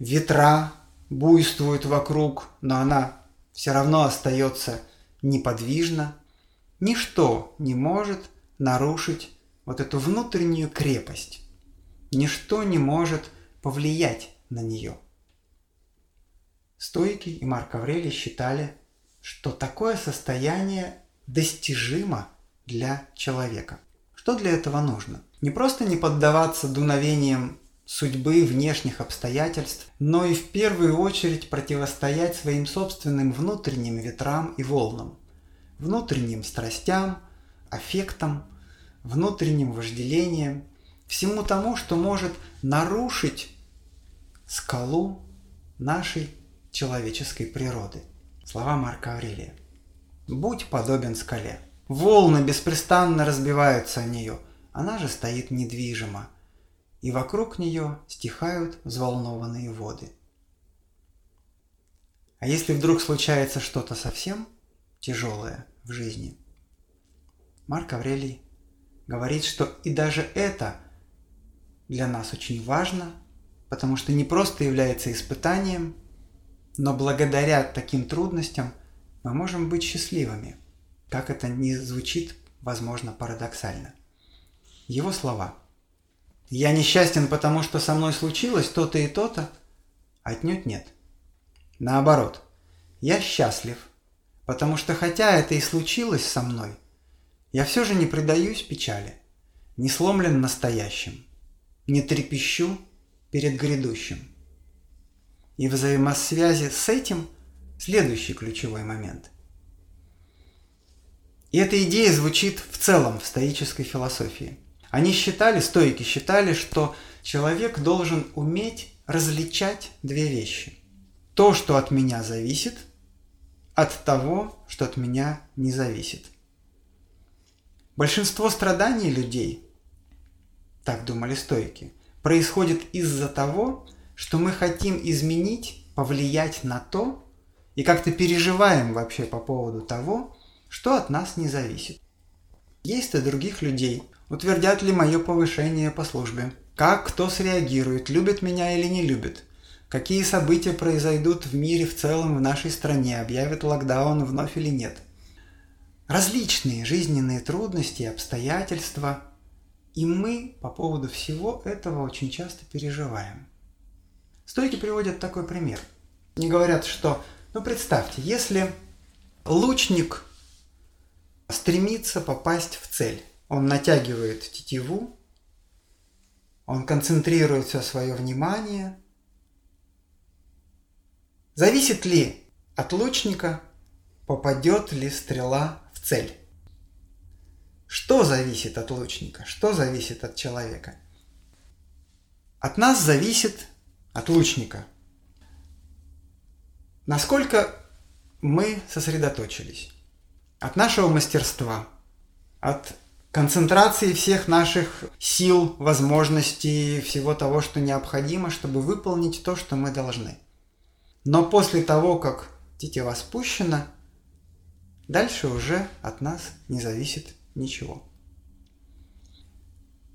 ветра буйствуют вокруг, но она все равно остается неподвижна. Ничто не может нарушить вот эту внутреннюю крепость. Ничто не может повлиять на нее. Стойки и Марк Аврелий считали, что такое состояние достижимо – для человека. Что для этого нужно? Не просто не поддаваться дуновениям судьбы, внешних обстоятельств, но и в первую очередь противостоять своим собственным внутренним ветрам и волнам, внутренним страстям, аффектам, внутренним вожделением, всему тому, что может нарушить скалу нашей человеческой природы. Слова Марка Аврелия. «Будь подобен скале». Волны беспрестанно разбиваются о нее, она же стоит недвижимо, и вокруг нее стихают взволнованные воды. А если вдруг случается что-то совсем тяжелое в жизни, Марк Аврелий говорит, что и даже это для нас очень важно, потому что не просто является испытанием, но благодаря таким трудностям мы можем быть счастливыми – как это не звучит, возможно, парадоксально. Его слова. «Я несчастен, потому что со мной случилось то-то и то-то?» Отнюдь нет. Наоборот, я счастлив, потому что хотя это и случилось со мной, я все же не предаюсь печали, не сломлен настоящим, не трепещу перед грядущим. И в взаимосвязи с этим следующий ключевой момент – и эта идея звучит в целом в стоической философии. Они считали, стоики считали, что человек должен уметь различать две вещи. То, что от меня зависит, от того, что от меня не зависит. Большинство страданий людей, так думали стойки, происходит из-за того, что мы хотим изменить, повлиять на то, и как-то переживаем вообще по поводу того, что от нас не зависит. Есть и других людей. Утвердят ли мое повышение по службе? Как кто среагирует, любит меня или не любит? Какие события произойдут в мире в целом, в нашей стране, объявят локдаун вновь или нет? Различные жизненные трудности, обстоятельства. И мы по поводу всего этого очень часто переживаем. Стойки приводят такой пример. Не говорят, что, ну представьте, если лучник стремится попасть в цель. Он натягивает тетиву, он концентрирует все свое внимание. Зависит ли от лучника, попадет ли стрела в цель? Что зависит от лучника? Что зависит от человека? От нас зависит, от лучника, насколько мы сосредоточились. От нашего мастерства, от концентрации всех наших сил, возможностей, всего того, что необходимо, чтобы выполнить то, что мы должны. Но после того, как тетива спущена, дальше уже от нас не зависит ничего.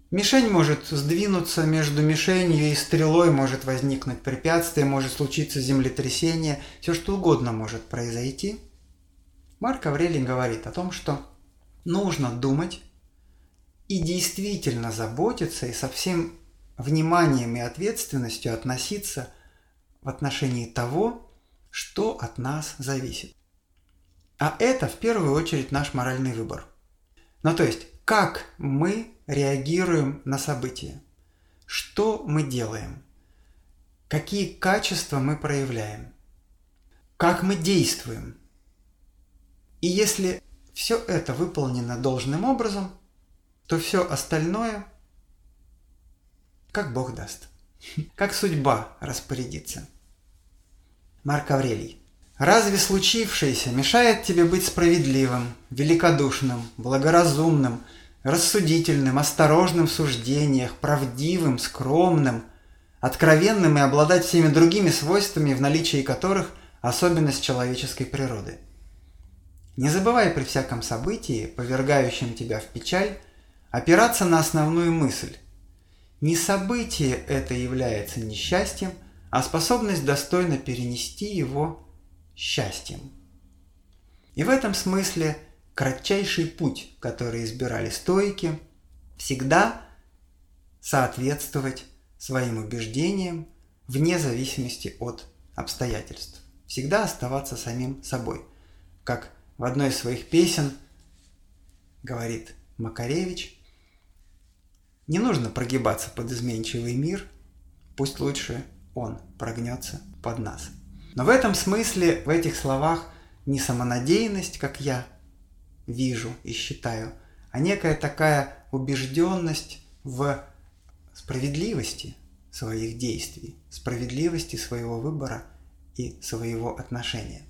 Мишень может сдвинуться между мишенью и стрелой, может возникнуть препятствие, может случиться землетрясение, все что угодно может произойти. Марк Аврелий говорит о том, что нужно думать и действительно заботиться и со всем вниманием и ответственностью относиться в отношении того, что от нас зависит. А это в первую очередь наш моральный выбор – ну то есть, как мы реагируем на события? Что мы делаем? Какие качества мы проявляем? Как мы действуем? И если все это выполнено должным образом, то все остальное как Бог даст. Как судьба распорядится. Марк Аврелий. Разве случившееся мешает тебе быть справедливым, великодушным, благоразумным, рассудительным, осторожным в суждениях, правдивым, скромным, откровенным и обладать всеми другими свойствами, в наличии которых особенность человеческой природы? Не забывай при всяком событии, повергающем тебя в печаль, опираться на основную мысль. Не событие это является несчастьем, а способность достойно перенести его счастьем. И в этом смысле кратчайший путь, который избирали стойки, всегда соответствовать своим убеждениям вне зависимости от обстоятельств. Всегда оставаться самим собой. Как в одной из своих песен говорит Макаревич, не нужно прогибаться под изменчивый мир, пусть лучше он прогнется под нас. Но в этом смысле, в этих словах не самонадеянность, как я вижу и считаю, а некая такая убежденность в справедливости своих действий, справедливости своего выбора и своего отношения.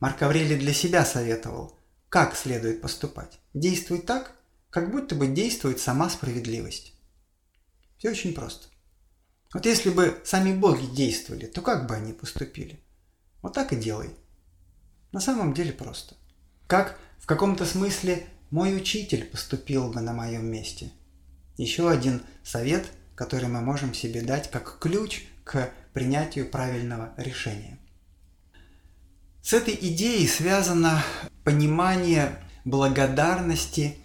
Марк Аврелий для себя советовал, как следует поступать. Действуй так, как будто бы действует сама справедливость. Все очень просто. Вот если бы сами боги действовали, то как бы они поступили? Вот так и делай. На самом деле просто. Как в каком-то смысле мой учитель поступил бы на моем месте. Еще один совет, который мы можем себе дать как ключ к принятию правильного решения. С этой идеей связано понимание благодарности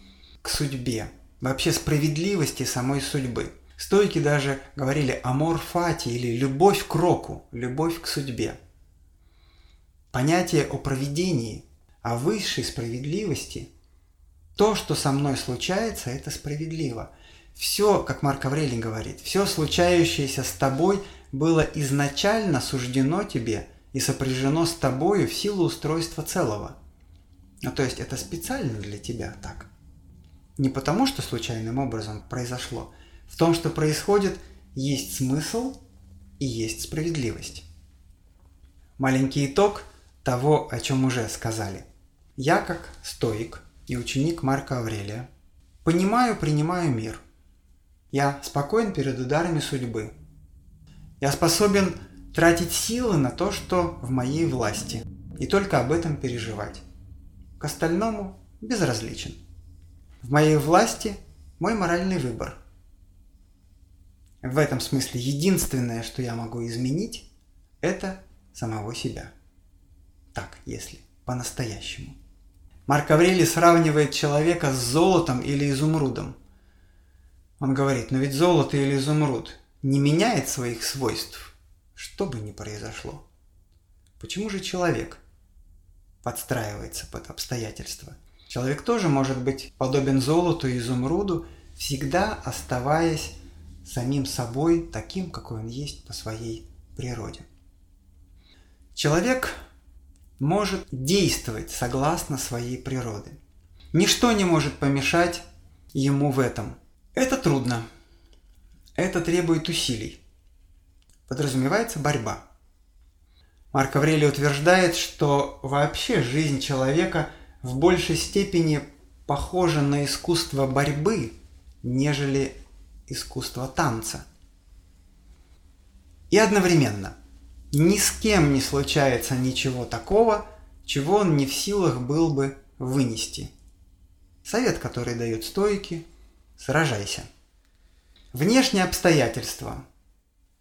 к судьбе, вообще справедливости самой судьбы – Стойки даже говорили «амор фати» или «любовь к року», «любовь к судьбе». Понятие о проведении, о высшей справедливости. То, что со мной случается, это справедливо. Все, как Марк Аврелий говорит, все случающееся с тобой было изначально суждено тебе и сопряжено с тобою в силу устройства целого. Ну, то есть это специально для тебя так. Не потому, что случайным образом произошло, в том, что происходит, есть смысл и есть справедливость. Маленький итог того, о чем уже сказали. Я как стоик и ученик Марка Аврелия понимаю, принимаю мир. Я спокоен перед ударами судьбы. Я способен тратить силы на то, что в моей власти, и только об этом переживать. К остальному безразличен. В моей власти мой моральный выбор – в этом смысле единственное, что я могу изменить, это самого себя. Так, если по-настоящему. Марк Аврелий сравнивает человека с золотом или изумрудом. Он говорит, но ведь золото или изумруд не меняет своих свойств, что бы ни произошло. Почему же человек подстраивается под обстоятельства? Человек тоже может быть подобен золоту и изумруду, всегда оставаясь самим собой, таким, какой он есть по своей природе. Человек может действовать согласно своей природе. Ничто не может помешать ему в этом. Это трудно. Это требует усилий. Подразумевается борьба. Марк Аврелий утверждает, что вообще жизнь человека в большей степени похожа на искусство борьбы, нежели искусство танца. И одновременно ни с кем не случается ничего такого, чего он не в силах был бы вынести. Совет, который дает стойки – сражайся. Внешние обстоятельства,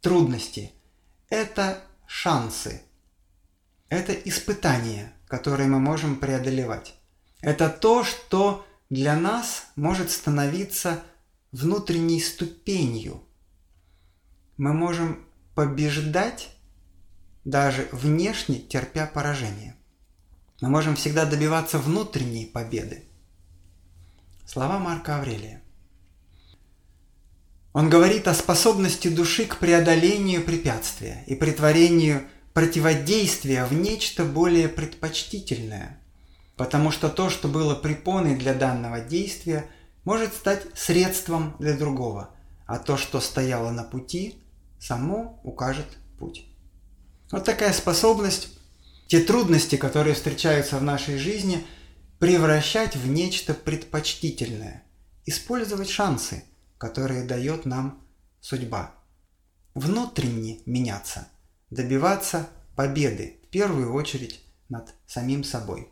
трудности – это шансы, это испытания, которые мы можем преодолевать. Это то, что для нас может становиться внутренней ступенью. Мы можем побеждать даже внешне, терпя поражение. Мы можем всегда добиваться внутренней победы. Слова Марка Аврелия. Он говорит о способности души к преодолению препятствия и притворению противодействия в нечто более предпочтительное, потому что то, что было препоной для данного действия, может стать средством для другого, а то, что стояло на пути, само укажет путь. Вот такая способность, те трудности, которые встречаются в нашей жизни, превращать в нечто предпочтительное, использовать шансы, которые дает нам судьба. Внутренне меняться, добиваться победы, в первую очередь над самим собой,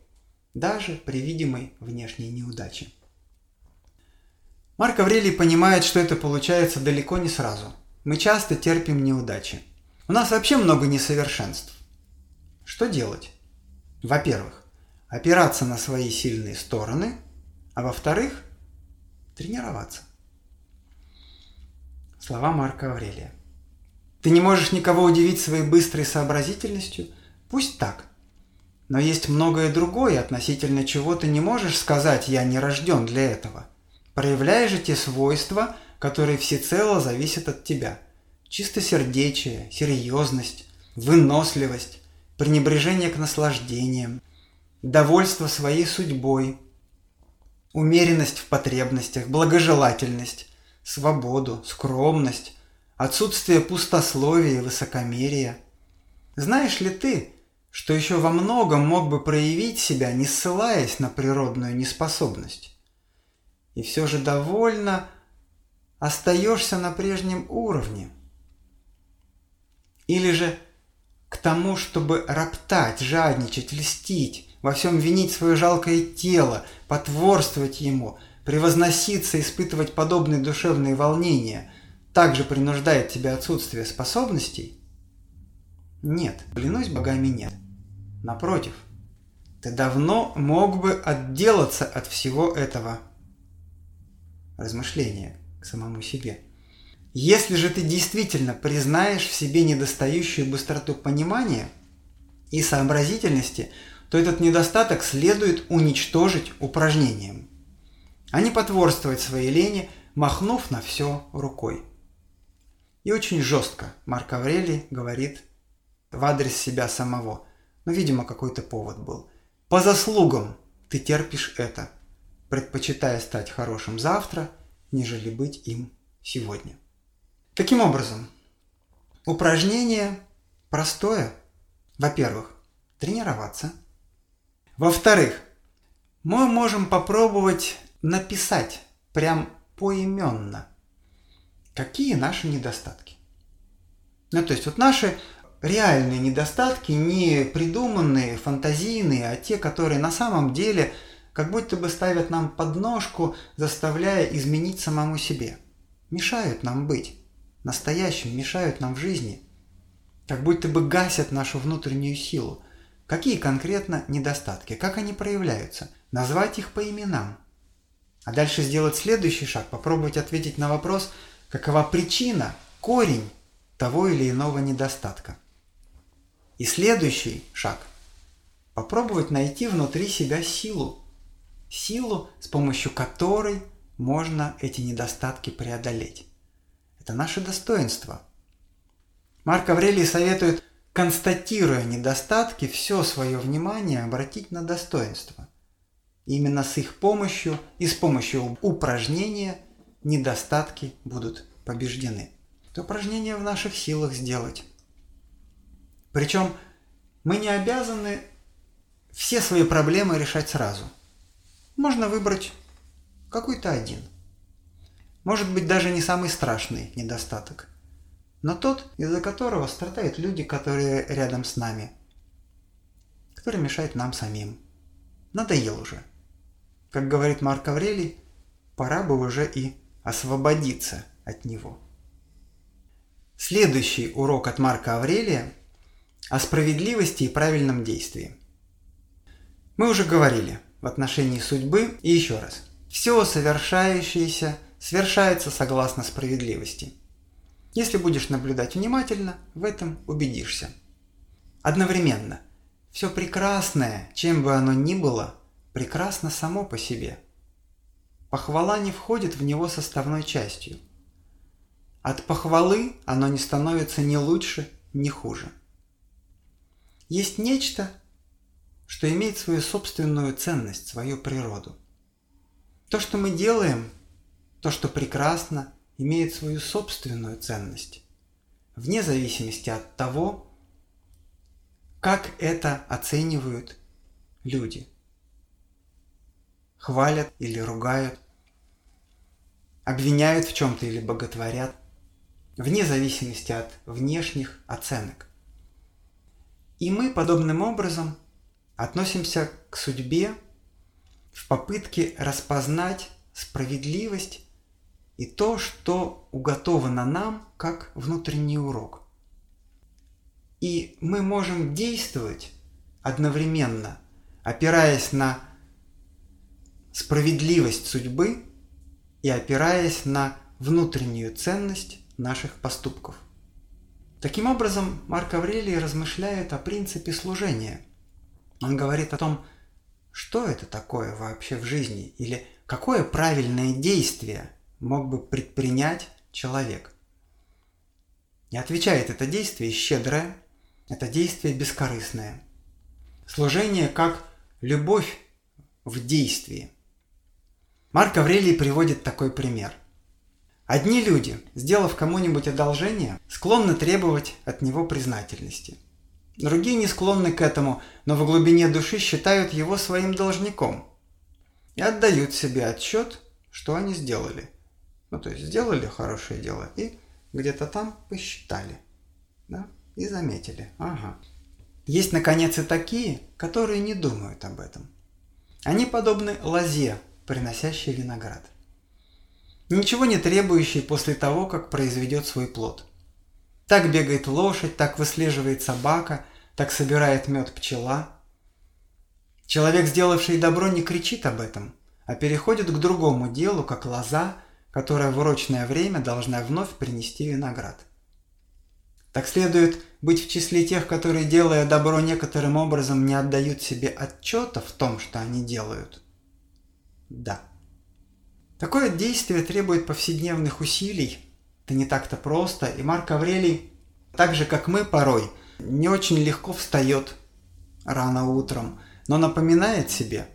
даже при видимой внешней неудаче. Марк Аврелий понимает, что это получается далеко не сразу. Мы часто терпим неудачи – у нас вообще много несовершенств. Что делать? Во-первых, опираться на свои сильные стороны, а во-вторых, тренироваться. Слова Марка Аврелия. Ты не можешь никого удивить своей быстрой сообразительностью? Пусть так. Но есть многое другое, относительно чего ты не можешь сказать «я не рожден для этого». Проявляй же те свойства, которые всецело зависят от тебя – чистосердечие, серьезность, выносливость, пренебрежение к наслаждениям, довольство своей судьбой, умеренность в потребностях, благожелательность, свободу, скромность, отсутствие пустословия и высокомерия. Знаешь ли ты, что еще во многом мог бы проявить себя, не ссылаясь на природную неспособность? И все же довольно остаешься на прежнем уровне – или же к тому, чтобы роптать, жадничать, льстить, во всем винить свое жалкое тело, потворствовать ему, превозноситься, испытывать подобные душевные волнения, также принуждает тебя отсутствие способностей? Нет, клянусь богами нет. Напротив, ты давно мог бы отделаться от всего этого размышления к самому себе – если же ты действительно признаешь в себе недостающую быстроту понимания и сообразительности, то этот недостаток следует уничтожить упражнением, а не потворствовать своей лени, махнув на все рукой. И очень жестко Марк Аврелий говорит в адрес себя самого. Ну, видимо, какой-то повод был. По заслугам ты терпишь это, предпочитая стать хорошим завтра, нежели быть им сегодня. Таким образом, упражнение простое. Во-первых, тренироваться. Во-вторых, мы можем попробовать написать прям поименно, какие наши недостатки. Ну, то есть вот наши реальные недостатки, не придуманные, фантазийные, а те, которые на самом деле как будто бы ставят нам подножку, заставляя изменить самому себе. Мешают нам быть настоящим мешают нам в жизни, как будто бы гасят нашу внутреннюю силу. Какие конкретно недостатки, как они проявляются, назвать их по именам. А дальше сделать следующий шаг, попробовать ответить на вопрос, какова причина, корень того или иного недостатка. И следующий шаг – попробовать найти внутри себя силу, силу, с помощью которой можно эти недостатки преодолеть. Это наше достоинство. Марк Аврелий советует, констатируя недостатки, все свое внимание обратить на достоинство. Именно с их помощью и с помощью упражнения недостатки будут побеждены. Это упражнение в наших силах сделать. Причем мы не обязаны все свои проблемы решать сразу. Можно выбрать какой-то один. Может быть, даже не самый страшный недостаток. Но тот, из-за которого страдают люди, которые рядом с нами. Который мешает нам самим. Надоел уже. Как говорит Марк Аврелий, пора бы уже и освободиться от него. Следующий урок от Марка Аврелия о справедливости и правильном действии. Мы уже говорили в отношении судьбы и еще раз. Все совершающееся свершается согласно справедливости. Если будешь наблюдать внимательно, в этом убедишься. Одновременно, все прекрасное, чем бы оно ни было, прекрасно само по себе. Похвала не входит в него составной частью. От похвалы оно не становится ни лучше, ни хуже. Есть нечто, что имеет свою собственную ценность, свою природу. То, что мы делаем, то, что прекрасно, имеет свою собственную ценность, вне зависимости от того, как это оценивают люди. Хвалят или ругают, обвиняют в чем-то или боготворят, вне зависимости от внешних оценок. И мы подобным образом относимся к судьбе в попытке распознать справедливость и то, что уготовано нам как внутренний урок. И мы можем действовать одновременно, опираясь на справедливость судьбы и опираясь на внутреннюю ценность наших поступков. Таким образом, Марк Аврелий размышляет о принципе служения. Он говорит о том, что это такое вообще в жизни, или какое правильное действие мог бы предпринять человек. И отвечает это действие щедрое, это действие бескорыстное. Служение как любовь в действии. Марк Аврелий приводит такой пример – Одни люди, сделав кому-нибудь одолжение, склонны требовать от него признательности. Другие не склонны к этому, но в глубине души считают его своим должником и отдают себе отчет, что они сделали. Ну, то есть сделали хорошее дело и где-то там посчитали, да, и заметили. Ага. Есть, наконец, и такие, которые не думают об этом. Они подобны лозе, приносящей виноград ничего не требующий после того, как произведет свой плод. Так бегает лошадь, так выслеживает собака, так собирает мед пчела. Человек, сделавший добро, не кричит об этом, а переходит к другому делу, как лоза, которая в урочное время должна вновь принести виноград. Так следует быть в числе тех, которые, делая добро некоторым образом, не отдают себе отчета в том, что они делают? Да. Такое действие требует повседневных усилий. Это не так-то просто. И Марк Аврелий, так же как мы порой, не очень легко встает рано утром, но напоминает себе,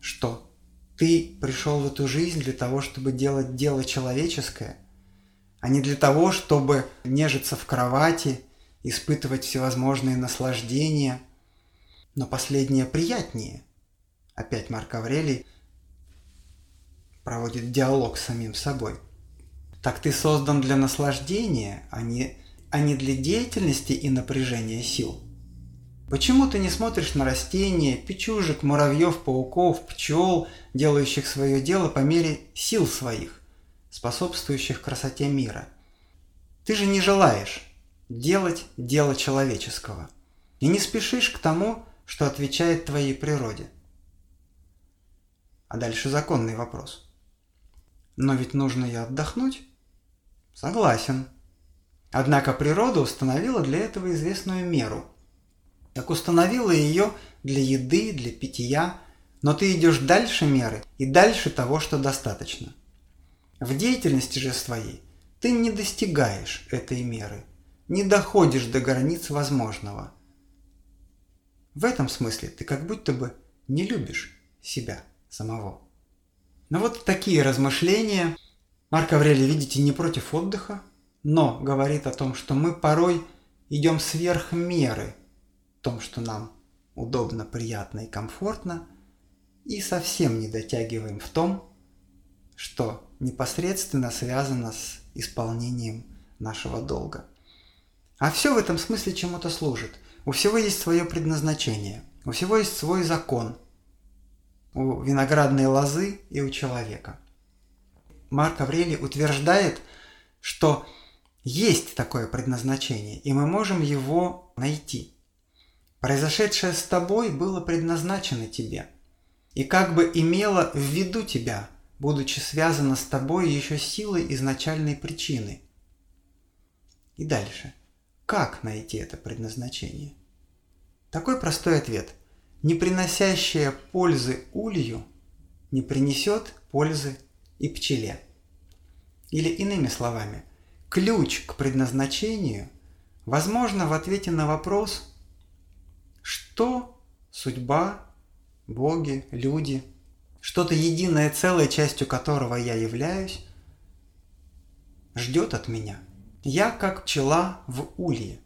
что ты пришел в эту жизнь для того, чтобы делать дело человеческое, а не для того, чтобы нежиться в кровати, испытывать всевозможные наслаждения. Но последнее приятнее. Опять Марк Аврелий – проводит диалог с самим собой. Так ты создан для наслаждения, а не, а не для деятельности и напряжения сил. Почему ты не смотришь на растения, печужек, муравьев, пауков, пчел, делающих свое дело по мере сил своих, способствующих красоте мира? Ты же не желаешь делать дело человеческого и не спешишь к тому, что отвечает твоей природе. А дальше законный вопрос – но ведь нужно и отдохнуть. Согласен. Однако природа установила для этого известную меру. Как установила ее для еды, для питья, но ты идешь дальше меры и дальше того, что достаточно. В деятельности же своей ты не достигаешь этой меры, не доходишь до границ возможного. В этом смысле ты как будто бы не любишь себя самого. Но вот такие размышления Марк Аврелий, видите, не против отдыха, но говорит о том, что мы порой идем сверх меры в том, что нам удобно, приятно и комфортно, и совсем не дотягиваем в том, что непосредственно связано с исполнением нашего долга. А все в этом смысле чему-то служит. У всего есть свое предназначение, у всего есть свой закон, у виноградной лозы и у человека. Марк Аврелий утверждает, что есть такое предназначение, и мы можем его найти. Произошедшее с тобой было предназначено тебе, и как бы имело в виду тебя, будучи связано с тобой еще силой изначальной причины. И дальше. Как найти это предназначение? Такой простой ответ. Не приносящая пользы улью не принесет пользы и пчеле. Или иными словами – ключ к предназначению возможно в ответе на вопрос, что судьба, боги, люди, что-то единое целое, частью которого я являюсь, ждет от меня. Я как пчела в улье.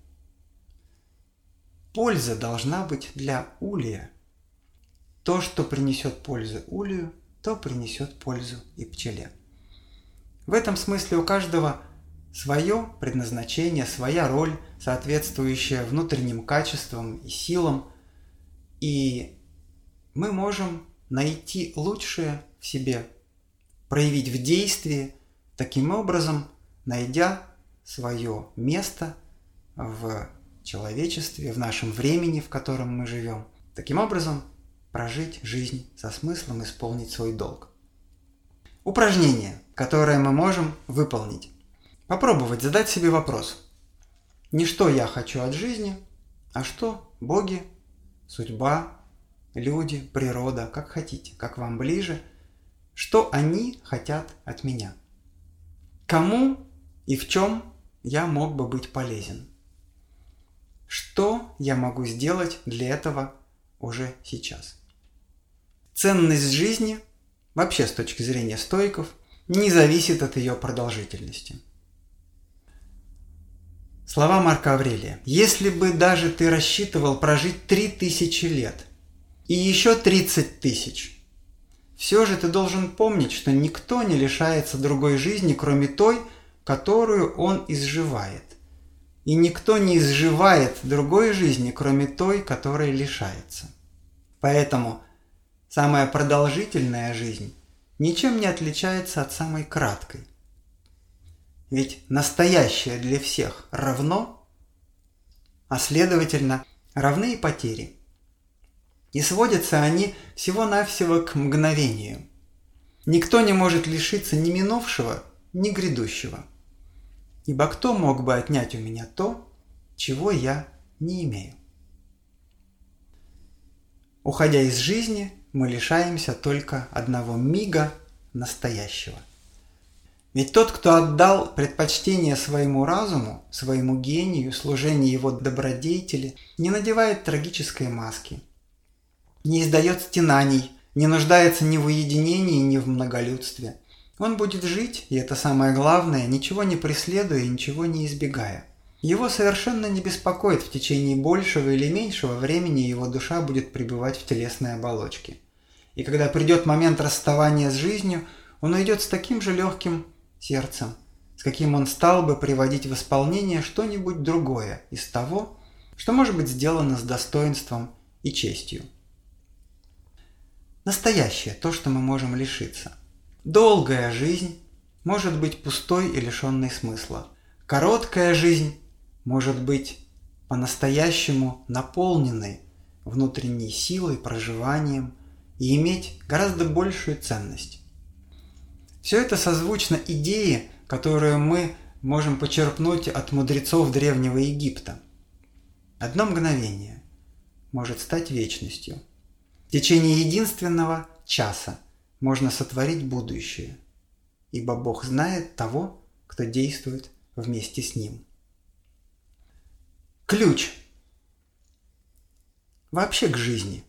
Польза должна быть для улья. То, что принесет пользу улью, то принесет пользу и пчеле. В этом смысле у каждого свое предназначение, своя роль, соответствующая внутренним качествам и силам, и мы можем найти лучшее в себе, проявить в действии, таким образом найдя свое место в человечестве, в нашем времени, в котором мы живем. Таким образом, прожить жизнь со смыслом, исполнить свой долг. Упражнение, которое мы можем выполнить. Попробовать задать себе вопрос. Не что я хочу от жизни, а что боги, судьба, люди, природа, как хотите, как вам ближе, что они хотят от меня. Кому и в чем я мог бы быть полезен. Что я могу сделать для этого уже сейчас. Ценность жизни, вообще с точки зрения стоиков, не зависит от ее продолжительности – Слова Марка Аврелия. «Если бы даже ты рассчитывал прожить три тысячи лет и еще тридцать тысяч, все же ты должен помнить, что никто не лишается другой жизни, кроме той, которую он изживает. И никто не изживает другой жизни, кроме той, которой лишается. Поэтому самая продолжительная жизнь ничем не отличается от самой краткой. Ведь настоящее для всех равно, а следовательно равны и потери. И сводятся они всего-навсего к мгновению. Никто не может лишиться ни минувшего, ни грядущего. Ибо кто мог бы отнять у меня то, чего я не имею? Уходя из жизни, мы лишаемся только одного мига настоящего. Ведь тот, кто отдал предпочтение своему разуму, своему гению, служению его добродетели, не надевает трагической маски, не издает стенаний, не нуждается ни в уединении, ни в многолюдстве. Он будет жить, и это самое главное, ничего не преследуя ничего не избегая. Его совершенно не беспокоит в течение большего или меньшего времени его душа будет пребывать в телесной оболочке. И когда придет момент расставания с жизнью, он уйдет с таким же легким сердцем, с каким он стал бы приводить в исполнение что-нибудь другое из того, что может быть сделано с достоинством и честью. Настоящее – то, что мы можем лишиться. Долгая жизнь может быть пустой и лишенной смысла. Короткая жизнь может быть по-настоящему наполненной внутренней силой, проживанием и иметь гораздо большую ценность. Все это созвучно идее, которую мы можем почерпнуть от мудрецов Древнего Египта. Одно мгновение может стать вечностью. В течение единственного часа можно сотворить будущее, ибо Бог знает того, кто действует вместе с Ним. Ключ вообще к жизни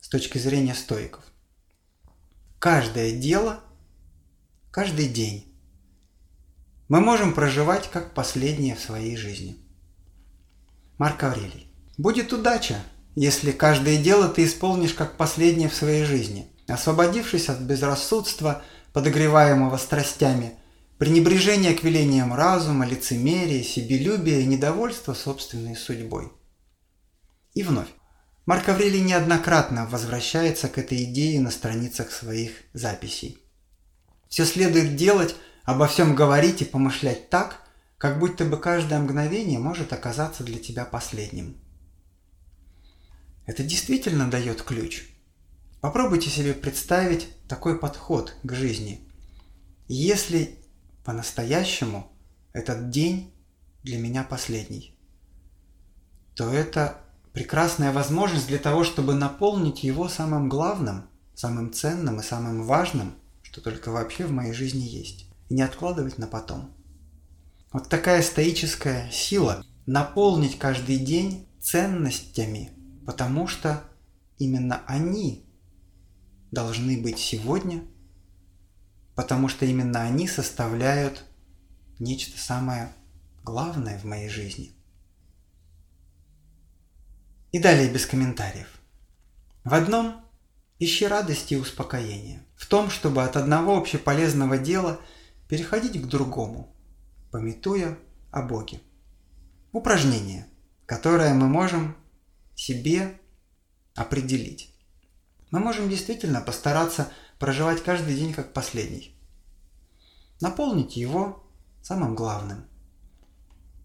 с точки зрения стоиков. Каждое дело, каждый день мы можем проживать как последнее в своей жизни. Марк Аврелий. Будет удача, если каждое дело ты исполнишь как последнее в своей жизни, освободившись от безрассудства, подогреваемого страстями, пренебрежения к велениям разума, лицемерия, себелюбия и недовольства собственной судьбой. И вновь. Марк Аврелий неоднократно возвращается к этой идее на страницах своих записей. Все следует делать, обо всем говорить и помышлять так, как будто бы каждое мгновение может оказаться для тебя последним. Это действительно дает ключ. Попробуйте себе представить такой подход к жизни. Если по-настоящему этот день для меня последний, то это прекрасная возможность для того, чтобы наполнить его самым главным, самым ценным и самым важным, что только вообще в моей жизни есть, и не откладывать на потом. Вот такая стоическая сила – наполнить каждый день ценностями, потому что именно они должны быть сегодня, потому что именно они составляют нечто самое главное в моей жизни. И далее без комментариев. В одном ищи радости и успокоения. В том, чтобы от одного общеполезного дела переходить к другому, пометуя о Боге. Упражнение, которое мы можем себе определить. Мы можем действительно постараться проживать каждый день как последний. Наполнить его самым главным.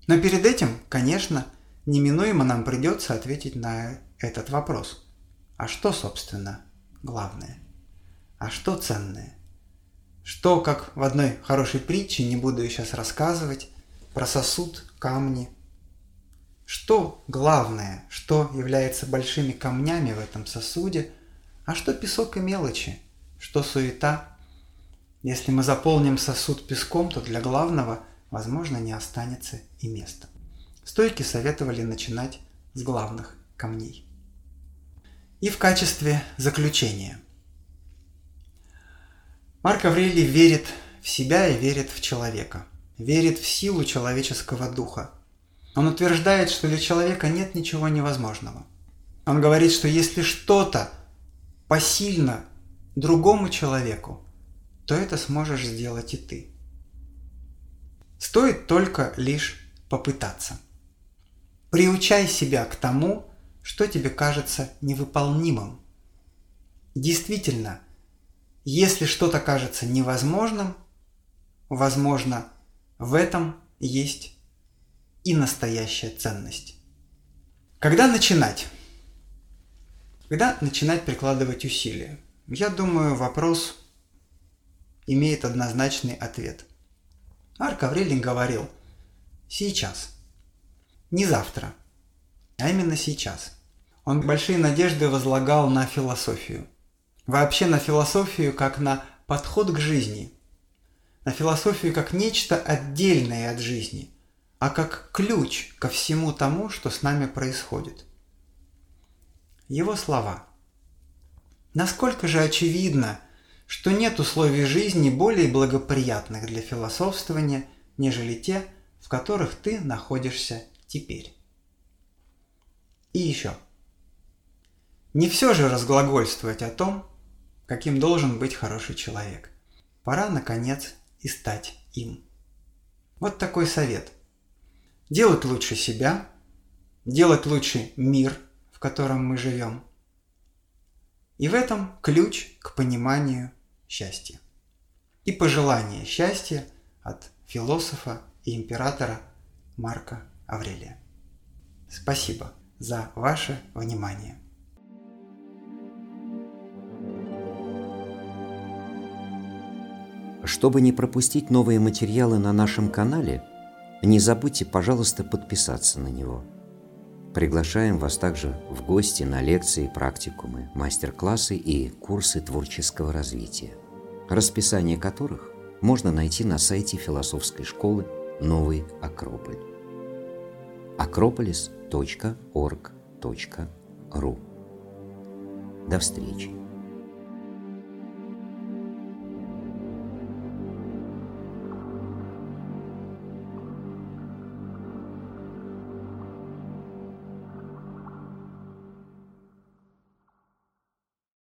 Но перед этим, конечно, неминуемо нам придется ответить на этот вопрос. А что, собственно, главное? А что ценное? Что, как в одной хорошей притче, не буду сейчас рассказывать, про сосуд, камни. Что главное, что является большими камнями в этом сосуде, а что песок и мелочи, что суета. Если мы заполним сосуд песком, то для главного, возможно, не останется и места. Стойки советовали начинать с главных камней. И в качестве заключения. Марк Аврелий верит в себя и верит в человека. Верит в силу человеческого духа. Он утверждает, что для человека нет ничего невозможного. Он говорит, что если что-то посильно другому человеку, то это сможешь сделать и ты. Стоит только лишь попытаться – Приучай себя к тому, что тебе кажется невыполнимым. Действительно, если что-то кажется невозможным, возможно, в этом есть и настоящая ценность. Когда начинать? Когда начинать прикладывать усилия? Я думаю, вопрос имеет однозначный ответ. Марк Аврелий говорил «сейчас». Не завтра, а именно сейчас. Он большие надежды возлагал на философию. Вообще на философию как на подход к жизни. На философию как нечто отдельное от жизни, а как ключ ко всему тому, что с нами происходит. Его слова. Насколько же очевидно, что нет условий жизни более благоприятных для философствования, нежели те, в которых ты находишься теперь. И еще. Не все же разглагольствовать о том, каким должен быть хороший человек. Пора, наконец, и стать им. Вот такой совет. Делать лучше себя, делать лучше мир, в котором мы живем. И в этом ключ к пониманию счастья. И пожелание счастья от философа и императора Марка Аврелия. Спасибо за ваше внимание. Чтобы не пропустить новые материалы на нашем канале, не забудьте, пожалуйста, подписаться на него. Приглашаем вас также в гости на лекции, практикумы, мастер-классы и курсы творческого развития, расписание которых можно найти на сайте философской школы «Новый Акрополь» акрополис.орг.ру. До встречи!